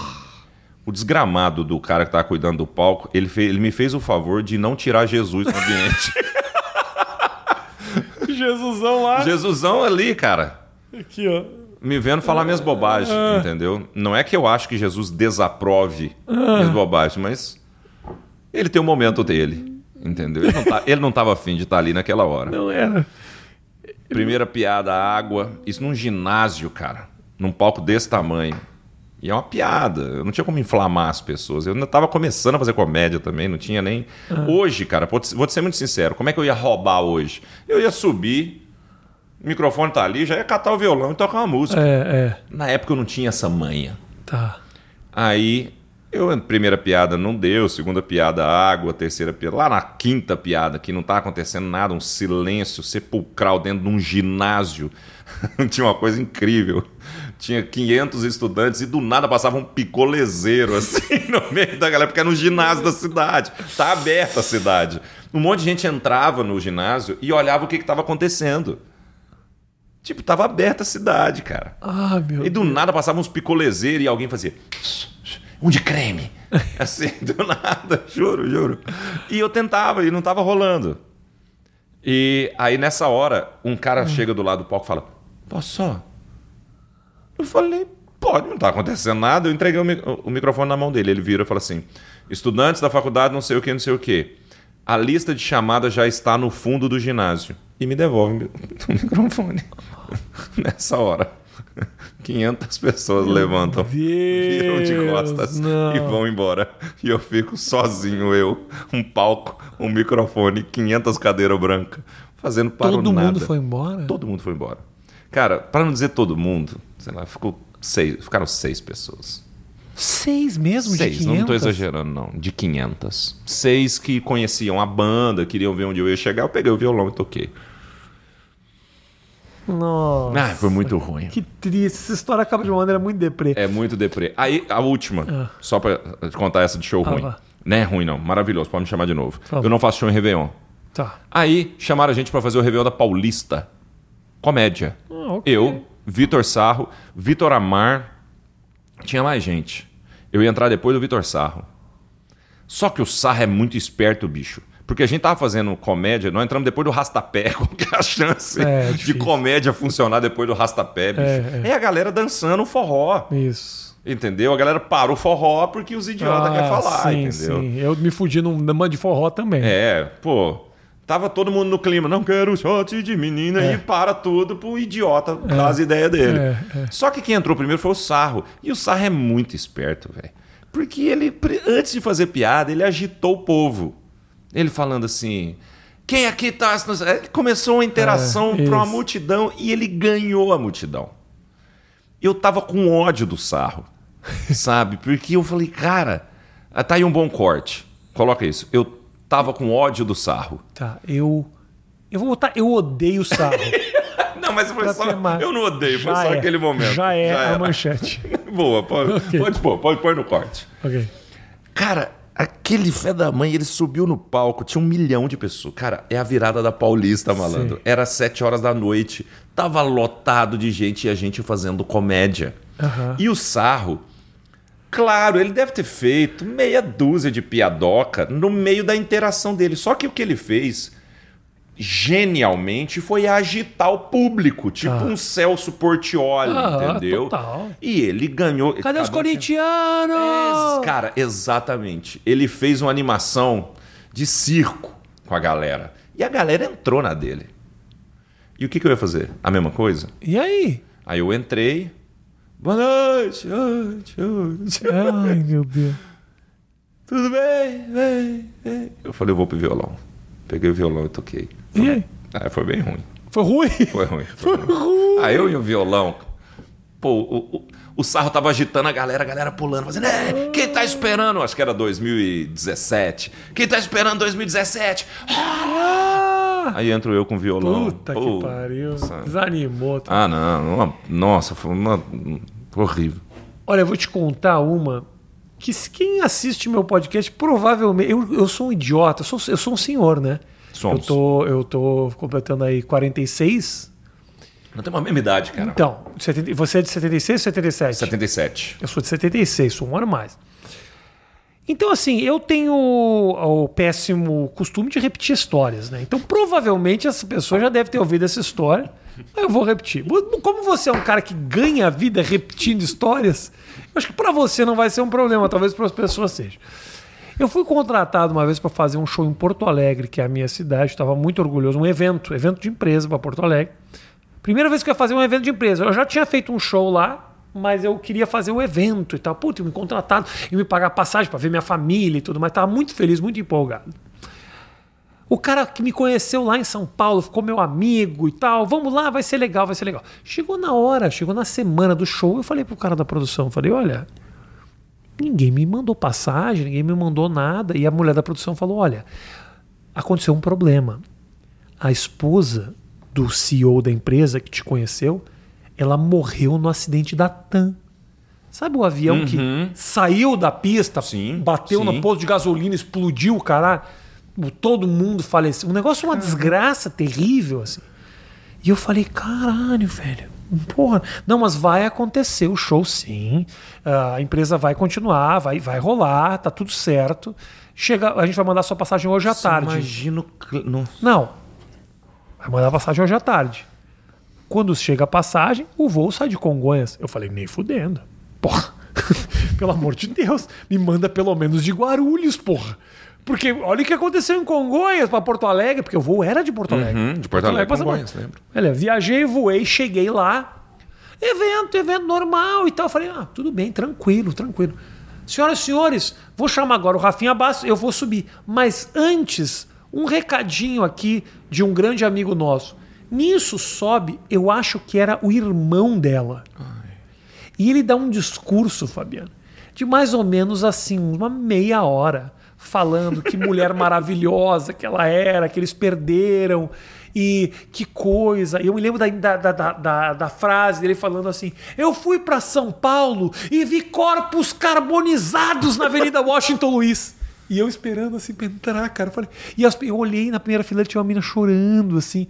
O desgramado do cara que tá cuidando do palco, ele, fe- ele me fez o favor de não tirar Jesus do ambiente. Jesusão lá. Jesusão ali, cara. Aqui, ó. me vendo falar minhas bobagens, Ah. entendeu? Não é que eu acho que Jesus desaprove minhas bobagens, mas ele tem o momento dele, entendeu? Ele não, tá, ele não tava afim de estar ali naquela hora. Não era. Primeira piada, água. Isso num ginásio, cara. Num palco desse tamanho. E é uma piada. Eu não tinha como inflamar as pessoas. Eu ainda tava começando a fazer comédia também, não tinha nem. Hoje, cara, vou te ser muito sincero, como é que eu ia roubar hoje? Eu ia subir, o microfone tá ali, já ia catar o violão e tocar uma música. É, é. Na época eu não tinha essa manha. Tá. Aí, eu, primeira piada não deu, segunda piada água, terceira piada. Lá na quinta piada, que não tá acontecendo nada, um silêncio sepulcral dentro de um ginásio. Tinha uma coisa incrível. Tinha 500 estudantes e do nada passava um picolezeiro assim no meio da galera, porque era no ginásio da cidade. Tá aberta a cidade. Um monte de gente entrava no ginásio e olhava o que estava acontecendo. Tipo, tava aberta a cidade, cara. Ah, meu E do nada passava uns picolezeiros e alguém fazia. Um de creme. Assim, do nada, juro, juro. E eu tentava e não tava rolando. E aí nessa hora, um cara chega do lado do palco e fala: Posso só? Eu falei: Pode, não tá acontecendo nada. Eu entreguei o, o microfone na mão dele. Ele vira e fala assim: Estudantes da faculdade, não sei o que, não sei o que. A lista de chamadas já está no fundo do ginásio. E me devolve o microfone. Nessa hora. 500 pessoas levantam, viram de Deus, costas não. e vão embora. E eu fico sozinho, eu, um palco, um microfone, 500 cadeiras brancas, fazendo para Todo o nada. mundo foi embora? Todo mundo foi embora. Cara, para não dizer todo mundo, sei lá, ficou seis, ficaram seis pessoas. Seis mesmo seis, de 500? não tô exagerando não, de 500. Seis que conheciam a banda, queriam ver onde eu ia chegar, eu peguei o violão e toquei. Nossa. Ah, foi muito ruim. Que triste. Essa história acaba de uma maneira muito deprê. É muito deprê. Aí, a última, só pra contar essa de show Ah, ruim. vá. Não é ruim, não. Maravilhoso, pode me chamar de novo. Tá. Eu não faço show em Réveillon. Tá. Aí, chamaram a gente pra fazer o Réveillon da Paulista. Comédia. Ah, ok. Eu, Vitor Sarro, Vitor Amar. Tinha mais gente. Eu ia entrar depois do Vitor Sarro. Só que o Sarro é muito esperto, bicho. Porque a gente tava fazendo comédia, nós entramos depois do rastapé. Qual que é a chance É, é de comédia funcionar depois do rastapé, bicho? É, É, a galera dançando forró. Isso. Entendeu? A galera para o forró porque os idiotas querem falar, Ah, sim, entendeu? Sim. Eu me fudi num numa de forró também. É, pô. Tava todo mundo no clima, não quero shot de menina, e para tudo pro idiota dar as ideias dele. É, é. Só que quem entrou primeiro foi o Sarro. E o Sarro é muito esperto, velho. Porque ele, antes de fazer piada, ele agitou o povo. Ele falando assim. Quem aqui tá. Ele começou uma interação É, pra uma multidão e ele ganhou a multidão. Eu tava com ódio do sarro, sabe? Porque eu falei, cara, ah, tá aí um bom corte. Coloca isso. Eu tava com ódio do sarro. Tá, eu. Eu vou botar. Eu odeio sarro. Não, mas foi Pra só. Eu não odeio, foi Já só é. aquele momento. Já é a era. manchete. Boa, pode, Ok. pode pôr, pode pôr no corte. ok. Cara, aquele fé da mãe, ele subiu no palco, tinha um milhão de pessoas. Cara, é a virada da Paulista, malandro. Sim. Era sete horas da noite, tava lotado de gente e a gente fazendo comédia. Aham. E o Sarro, claro, ele deve ter feito meia dúzia de piadoca no meio da interação dele. Só que o que ele fez genialmente foi agitar o público, tipo Ah. um Celso Portioli, Ah, entendeu? total. E ele ganhou. Cadê os Cada corintianos? Cara, exatamente. Ele fez uma animação de circo com a galera. E a galera entrou na dele. E o que, que eu ia fazer? A mesma coisa? E aí? Aí eu entrei. Boa noite, noite, noite. Ai, meu Deus. Tudo bem? Bem, bem. Eu falei, eu vou pro violão. Peguei o violão e toquei. E aí? Ah, foi bem ruim. Foi ruim? Foi ruim. Foi ruim. Aí eu e o violão. Pô, o, o, o sarro tava agitando a galera, a galera pulando, fazendo. É, quem tá esperando? Acho que era 2017. Quem tá esperando 2017? Ah! Aí entro eu com o violão. Puta Pô, que pariu. sabe? Desanimou. tá? Ah, não. uma- nossa, foi uma. Horrível. Olha, eu vou te contar uma que quem assiste meu podcast provavelmente. Eu, eu sou um idiota, eu sou, eu sou um senhor, né? Somos. Eu tô, eu tô completando aí 46. Não tem uma mesma idade, cara. Então, 70 você é de 76 ou 77? 77. Eu sou de 76, sou um ano mais. Então, assim, eu tenho o, o péssimo costume de repetir histórias, né? Então, provavelmente, essa pessoa já deve ter ouvido essa história. mas Eu vou repetir. Como você é um cara que ganha a vida repetindo histórias, eu acho que para você não vai ser um problema, talvez para as pessoas seja. Eu fui contratado uma vez para fazer um show em Porto Alegre, que é a minha cidade, estava muito orgulhoso, um evento, evento de empresa para Porto Alegre. Primeira vez que eu ia fazer um evento de empresa. Eu já tinha feito um show lá, mas eu queria fazer o evento e tal. Putz, me contratado e me pagar passagem para ver minha família e tudo mais. Tava muito feliz, muito empolgado. O cara que me conheceu lá em São Paulo, ficou meu amigo e tal. Vamos lá, vai ser legal, vai ser legal. Chegou na hora, chegou na semana do show, eu falei pro cara da produção, falei, olha, ninguém me mandou passagem, ninguém me mandou nada. E a mulher da produção falou, olha, aconteceu um problema. A esposa do CEO da empresa que te conheceu, ela morreu no acidente da TAM. Sabe o avião que saiu da pista, Sim, bateu no sim. posto de gasolina, explodiu o cara, todo mundo faleceu. O negócio é uma desgraça terrível, assim. E eu falei, caralho, velho. Porra, não, mas vai acontecer o show sim. Ah, A empresa vai continuar, vai, vai rolar, tá tudo certo. Chega, a gente vai mandar sua passagem hoje à tarde. Imagino. No... Não. Vai mandar passagem hoje à tarde. Quando chega a passagem, o voo sai de Congonhas. Eu falei, nem fudendo. Porra. pelo amor de Deus. Me manda pelo menos de Guarulhos, porra. Porque olha o que aconteceu em Congonhas para Porto Alegre, porque o voo era de Porto Alegre. Uhum, de Porto Alegre pra passa- Congonhas, lembro. Olha, viajei, voei, cheguei lá. Evento, evento normal e tal. Eu falei, ah, tudo bem, tranquilo, tranquilo. Senhoras e senhores, vou chamar agora o Rafinha Bastos, eu vou subir. Mas antes, um recadinho aqui de um grande amigo nosso. Nisso sobe, eu acho que era o irmão dela. E ele dá um discurso, Fabiano, de mais ou menos assim, uma meia hora, falando que mulher maravilhosa que ela era, que eles perderam e que coisa. E eu me lembro da, da, da, da- da, frase dele falando assim: Eu fui para São Paulo e vi corpos carbonizados na Avenida Washington Luiz. E eu esperando assim pra entrar, cara. Eu, falei, e eu olhei na primeira fila, tinha uma mina chorando assim.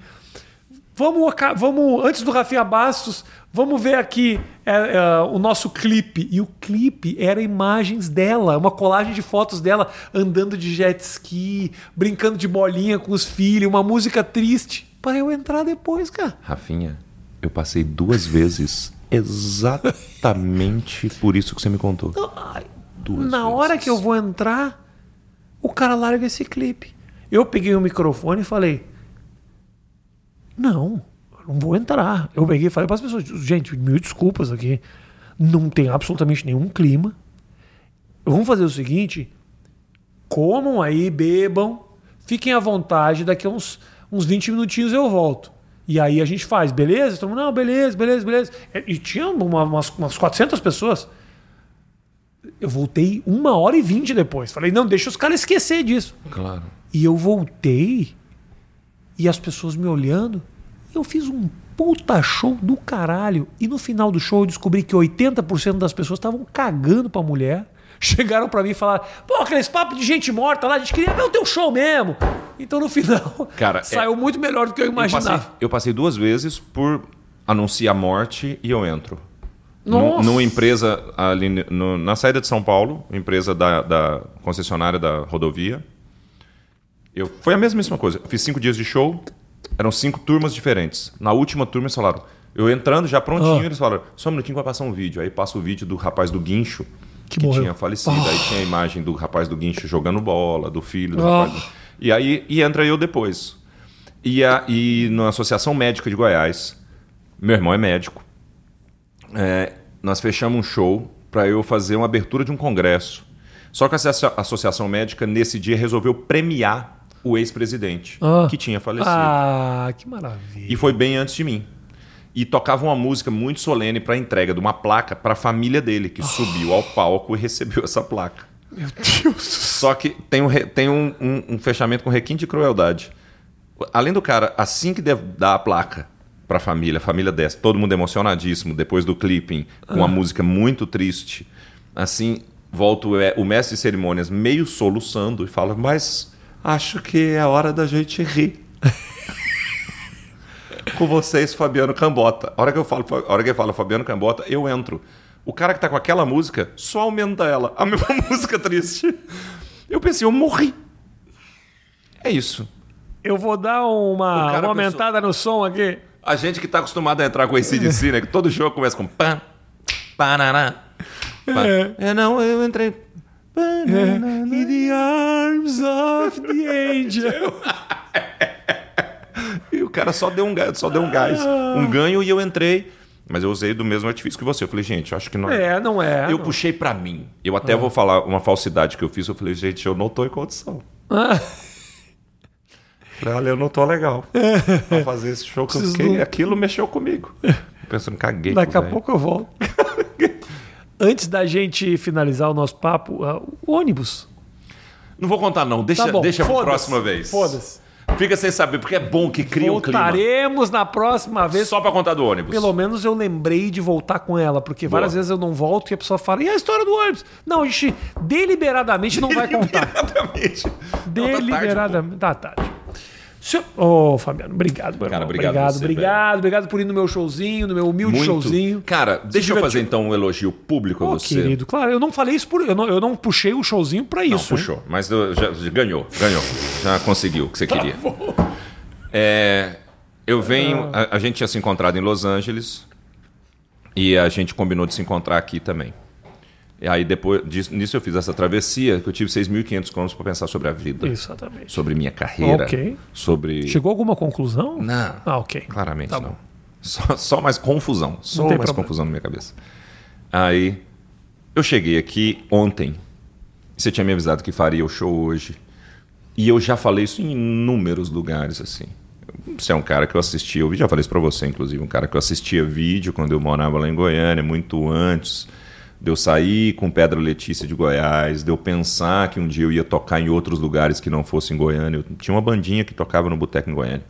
Vamos, vamos, antes do Rafinha Bastos, vamos ver aqui é, é, o nosso clipe. E o clipe era imagens dela, uma colagem de fotos dela andando de jet ski, brincando de bolinha com os filhos, uma música triste. Para eu entrar depois, cara. Rafinha, eu passei duas vezes exatamente por isso que você me contou. Duas Na hora vezes. que eu vou entrar, o cara larga esse clipe. Eu peguei o microfone e falei: Não, não vou entrar. Eu peguei e falei para as pessoas: Gente, mil desculpas aqui. Não tem absolutamente nenhum clima. Vamos fazer o seguinte: comam aí, bebam, fiquem à vontade. Daqui a uns, uns 20 minutinhos eu volto. E aí a gente faz, beleza? Todo mundo, não, beleza, beleza, beleza. E tinha uma- umas, umas 400 pessoas. Eu voltei uma hora e vinte depois. Falei, não, deixa os caras esquecer disso. Claro. E eu voltei e as pessoas me olhando. Eu fiz um puta show do caralho. E no final do show eu descobri que 80% das pessoas estavam cagando pra mulher. Chegaram pra mim e falaram: pô, aqueles papos de gente morta lá, a gente queria ver o teu show mesmo. Então no final, Cara, é- saiu muito melhor do que eu Eu imaginava. passei, eu passei duas vezes por anunciar morte e eu entro. Nossa. Num- Numa empresa ali no- na saída de São Paulo, empresa da, da concessionária da rodovia. Eu, foi a mesmíssima coisa. Eu fiz cinco dias de show, eram cinco turmas diferentes. Na última turma eles falaram, eu entrando já prontinho, Ah. eles falaram, só um minutinho que vai passar um vídeo. Aí passa o vídeo do rapaz do guincho, Que que, tinha falecido. Aí tinha a imagem do rapaz do guincho jogando bola, do filho do Ah. rapaz. do- E aí e entra eu depois. E, a, e na Associação Médica de Goiás, meu irmão é médico, é, nós fechamos um show para eu fazer uma abertura de um congresso. Só que essa associação médica, nesse dia, resolveu premiar o ex-presidente, Ah. que tinha falecido. Ah, que maravilha. E foi bem antes de mim. E tocava uma música muito solene para entrega de uma placa para a família dele, que subiu ao palco e recebeu essa placa. Meu Deus. Só que tem um, tem um, um- um fechamento com requinte de crueldade. Além do cara, assim que dar a placa pra família, a família desce, todo mundo emocionadíssimo, depois do clipping, com uma música muito triste. Assim, volta o, é, o mestre de cerimônias meio soluçando e fala, mas acho que é hora da gente rir. com vocês, Fabiano Cambota. A hora que eu falo, a hora que eu falo Fabiano Cambota, eu entro. O cara que tá com aquela música só aumenta ela. A mesma música triste. Eu pensei, eu morri. É isso. Eu vou dar uma, uma pensou- aumentada no som aqui. A gente que tá acostumado a entrar com esse DC, né? Que todo jogo começa com pam, parará. pá. É, não, eu entrei. In the arms of the angel. E o cara só deu um gás, só deu um gás, um ganho e eu entrei. Mas eu usei do mesmo artifício que você. Eu falei, gente, eu acho que não. É, não é. Eu não. puxei pra mim. Eu até vou falar uma falsidade que eu fiz. Eu falei, gente, eu não tô em condição. Ah, Falei, olha, eu não tô legal pra fazer esse show que eu Preciso fiquei. do- Aquilo mexeu comigo. Pensando, caguei. daqui a velho. pouco eu volto. Antes da gente finalizar o nosso papo, ah, o ônibus. Não vou contar, não. Deixa, Tá bom. deixa pra próxima vez. Foda-se. Fica sem saber, porque é bom que cria um clima. Voltaremos na próxima vez. Só pra contar do ônibus. Pelo menos eu lembrei de voltar com ela, porque várias vezes eu não volto e a pessoa fala, e a história do ônibus? Não, a gente deliberadamente não vai contar. Deliberadamente. Tá tarde, Deliberadamente. Tá tarde. Ô, Fabiano, obrigado, meu Cara, irmão. obrigado obrigado, você, obrigado, obrigado por ir no meu showzinho, no meu humilde Muito. showzinho. Cara, deixa eu fazer então um elogio público a Ô, você. querido, claro, eu não falei isso por. Eu não, eu não puxei o showzinho pra Não, isso. hein? puxou. Mas eu já, ganhou, ganhou. Já conseguiu o que você Tá queria. É, eu venho. A, a gente tinha se encontrado em Los Angeles e a gente combinou de se encontrar aqui também. E aí depois disso, nisso eu fiz essa travessia que eu tive 6.500 quilômetros para pensar sobre a vida, Exatamente. sobre minha carreira, Ok. sobre. Chegou a alguma conclusão? Não. Ah, ok. Claramente Tá não. Só, só mais confusão. Só mais problema. confusão na minha cabeça. Aí, eu cheguei aqui ontem. Você tinha me avisado que faria o show hoje. E eu já falei isso em inúmeros lugares, assim. Você é um cara que eu assistia, eu já falei isso pra você, inclusive, um cara que eu assistia vídeo quando eu morava lá em Goiânia, muito antes de eu sair com Pedra Letícia de Goiás, de eu pensar que um dia eu ia tocar em outros lugares que não fossem em Goiânia. Eu tinha uma bandinha que tocava no Boteco em Goiânia.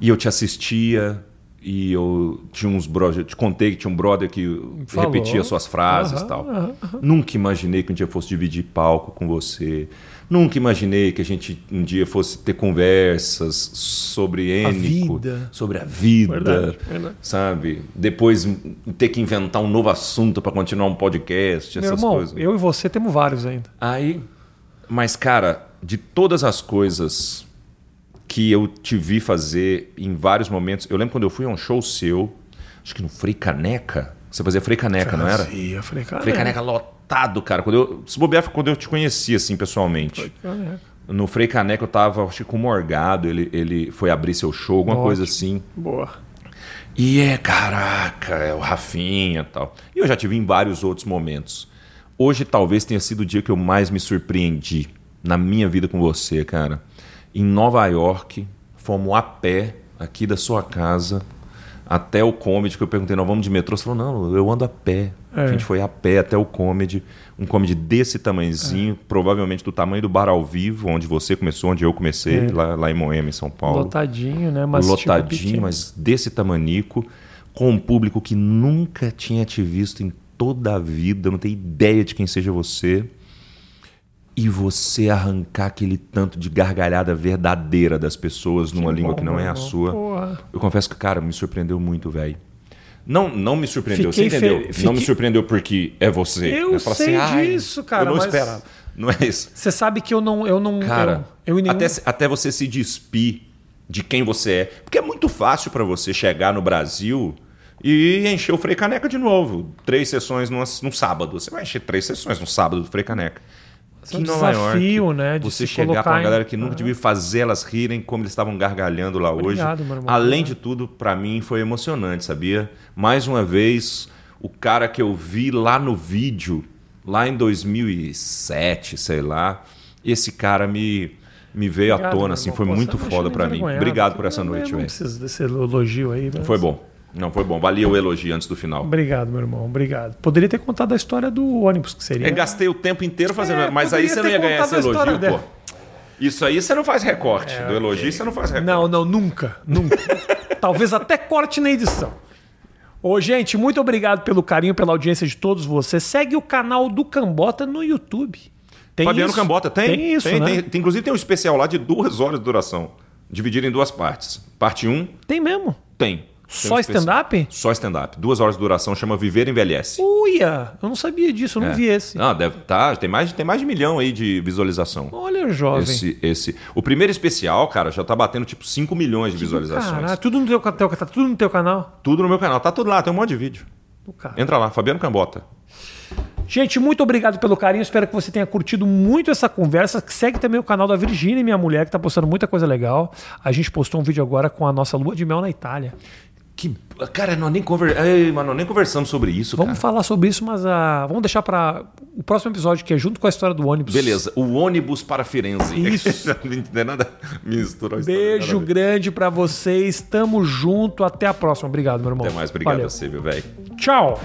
E eu te assistia e eu tinha uns brothers, eu te contei que tinha um brother que Falou. repetia suas frases e Aham, tal. aham, Nunca imaginei que um dia fosse dividir palco com você. Nunca imaginei que a gente um dia fosse ter conversas sobre A N, co- vida. sobre a vida, Verdade, verdade. sabe? Depois ter que inventar um novo assunto para continuar um podcast, Meu essas irmão, coisas. eu e você temos vários ainda. Aí, mas cara, de todas as coisas que eu te vi fazer em vários momentos, eu lembro quando eu fui a um show seu, acho que no Frei Caneca. Você fazia Frei Caneca, não era? Fazia, falei, cara. Frei Caneca lotado, cara. Quando eu, se bobear foi quando eu te conheci, assim, pessoalmente. Caneca. No Frei Caneca eu tava, acho que com o Morgado, ele, ele foi abrir seu show, alguma Ótimo. coisa assim. Boa. E é, caraca, é o Rafinha e tal. E eu já tive em vários outros momentos. Hoje talvez tenha sido o dia que eu mais me surpreendi na minha vida com você, cara. Em Nova York, fomos a pé aqui da sua casa até o Comedy, que eu perguntei, nós vamos de metrô? Você falou, não, eu ando a pé. A É. gente foi a pé até o Comedy, um Comedy desse tamanhozinho, provavelmente do tamanho do Bar ao Vivo, onde você começou, onde eu comecei, É. lá, lá em Moema, em São Paulo Lotadinho, né? Mas tipo, lotadinho, pequeno. mas desse tamanico, com um público que nunca tinha te visto em toda a vida, não tem ideia de quem seja você. E você arrancar aquele tanto de gargalhada verdadeira das pessoas numa língua bom, que não é a sua. Porra. Eu confesso que, cara, me surpreendeu muito, velho. Não, não me surpreendeu, Fiquei você entendeu? fe- Não me surpreendeu porque é você. Eu falo sei "Ai, disso, cara, Eu não mas- esperava. Não é isso. Você sabe que eu não. Eu não Cara, eu, eu nenhum... até, até você se despir de quem você é. Porque é muito fácil para você chegar no Brasil e encher o Frei Caneca de novo. Três sessões numa- num sábado. Você vai encher três sessões no sábado do Frei Caneca. Que é um Nova desafio, né, de você se chegar pra uma em- galera que nunca devia fazer elas rirem como eles estavam gargalhando lá Obrigado, hoje. Além de tudo, pra mim foi emocionante, sabia? Mais uma vez, o cara que eu vi lá no vídeo, lá em 2007, sei lá, esse cara me me veio Obrigado, à tona, assim, foi muito foda pra mim. Obrigado por essa Não, noite, Não velho. precisa desse elogio aí. mas- Foi bom. Não, foi bom. Valia o elogio antes do final. Obrigado, meu irmão. Obrigado. Poderia ter contado a história do ônibus, que seria. Eu gastei o tempo inteiro fazendo, É, mas aí você não ia ganhar esse elogio, pô. Isso aí você não faz recorte. É, do elogio você não faz recorte. Não, não, nunca. Nunca. Talvez até corte na edição. Ô, gente, muito obrigado pelo carinho, pela audiência de todos vocês. Segue o canal do Cambota no YouTube. Tem Fabiano isso? Cambota tem? Tem isso, tem, né? tem- inclusive tem um especial lá de duas horas de duração. Dividido em duas partes. Parte 1 um, Tem mesmo. tem. Só stand-up? Só stand-up. Duas horas de duração, chama Viver Envelhece. Uia! Eu não sabia disso, eu não É. vi esse. Ah, deve tá, tem mais, tem mais de milhão aí de visualização. Olha, jovem. Esse, esse. O primeiro especial, cara, já tá batendo tipo 5 milhões de visualizações. Caralho, tudo no teu, teu, tá tudo no teu canal? Tudo no meu canal. Tá tudo lá, tem um monte de vídeo. Entra lá, Fabiano Cambota. Gente, muito obrigado pelo carinho. Espero que você tenha curtido muito essa conversa. Segue também o canal da Virgínia, minha mulher, que tá postando muita coisa legal. A gente postou um vídeo agora com a nossa lua de mel na Itália. Que. Cara, nós nem, conver... Ei, nós nem conversamos sobre isso, Vamos cara. falar sobre isso, mas ah, vamos deixar para o próximo episódio, que é junto com a história do ônibus. Beleza, o ônibus para Firenze. Isso. não tem nada. Misturou Beijo grande pra vocês. Tamo junto. Até a próxima. Obrigado, meu irmão. Até mais, obrigado Valeu. a você, meu velho. Tchau.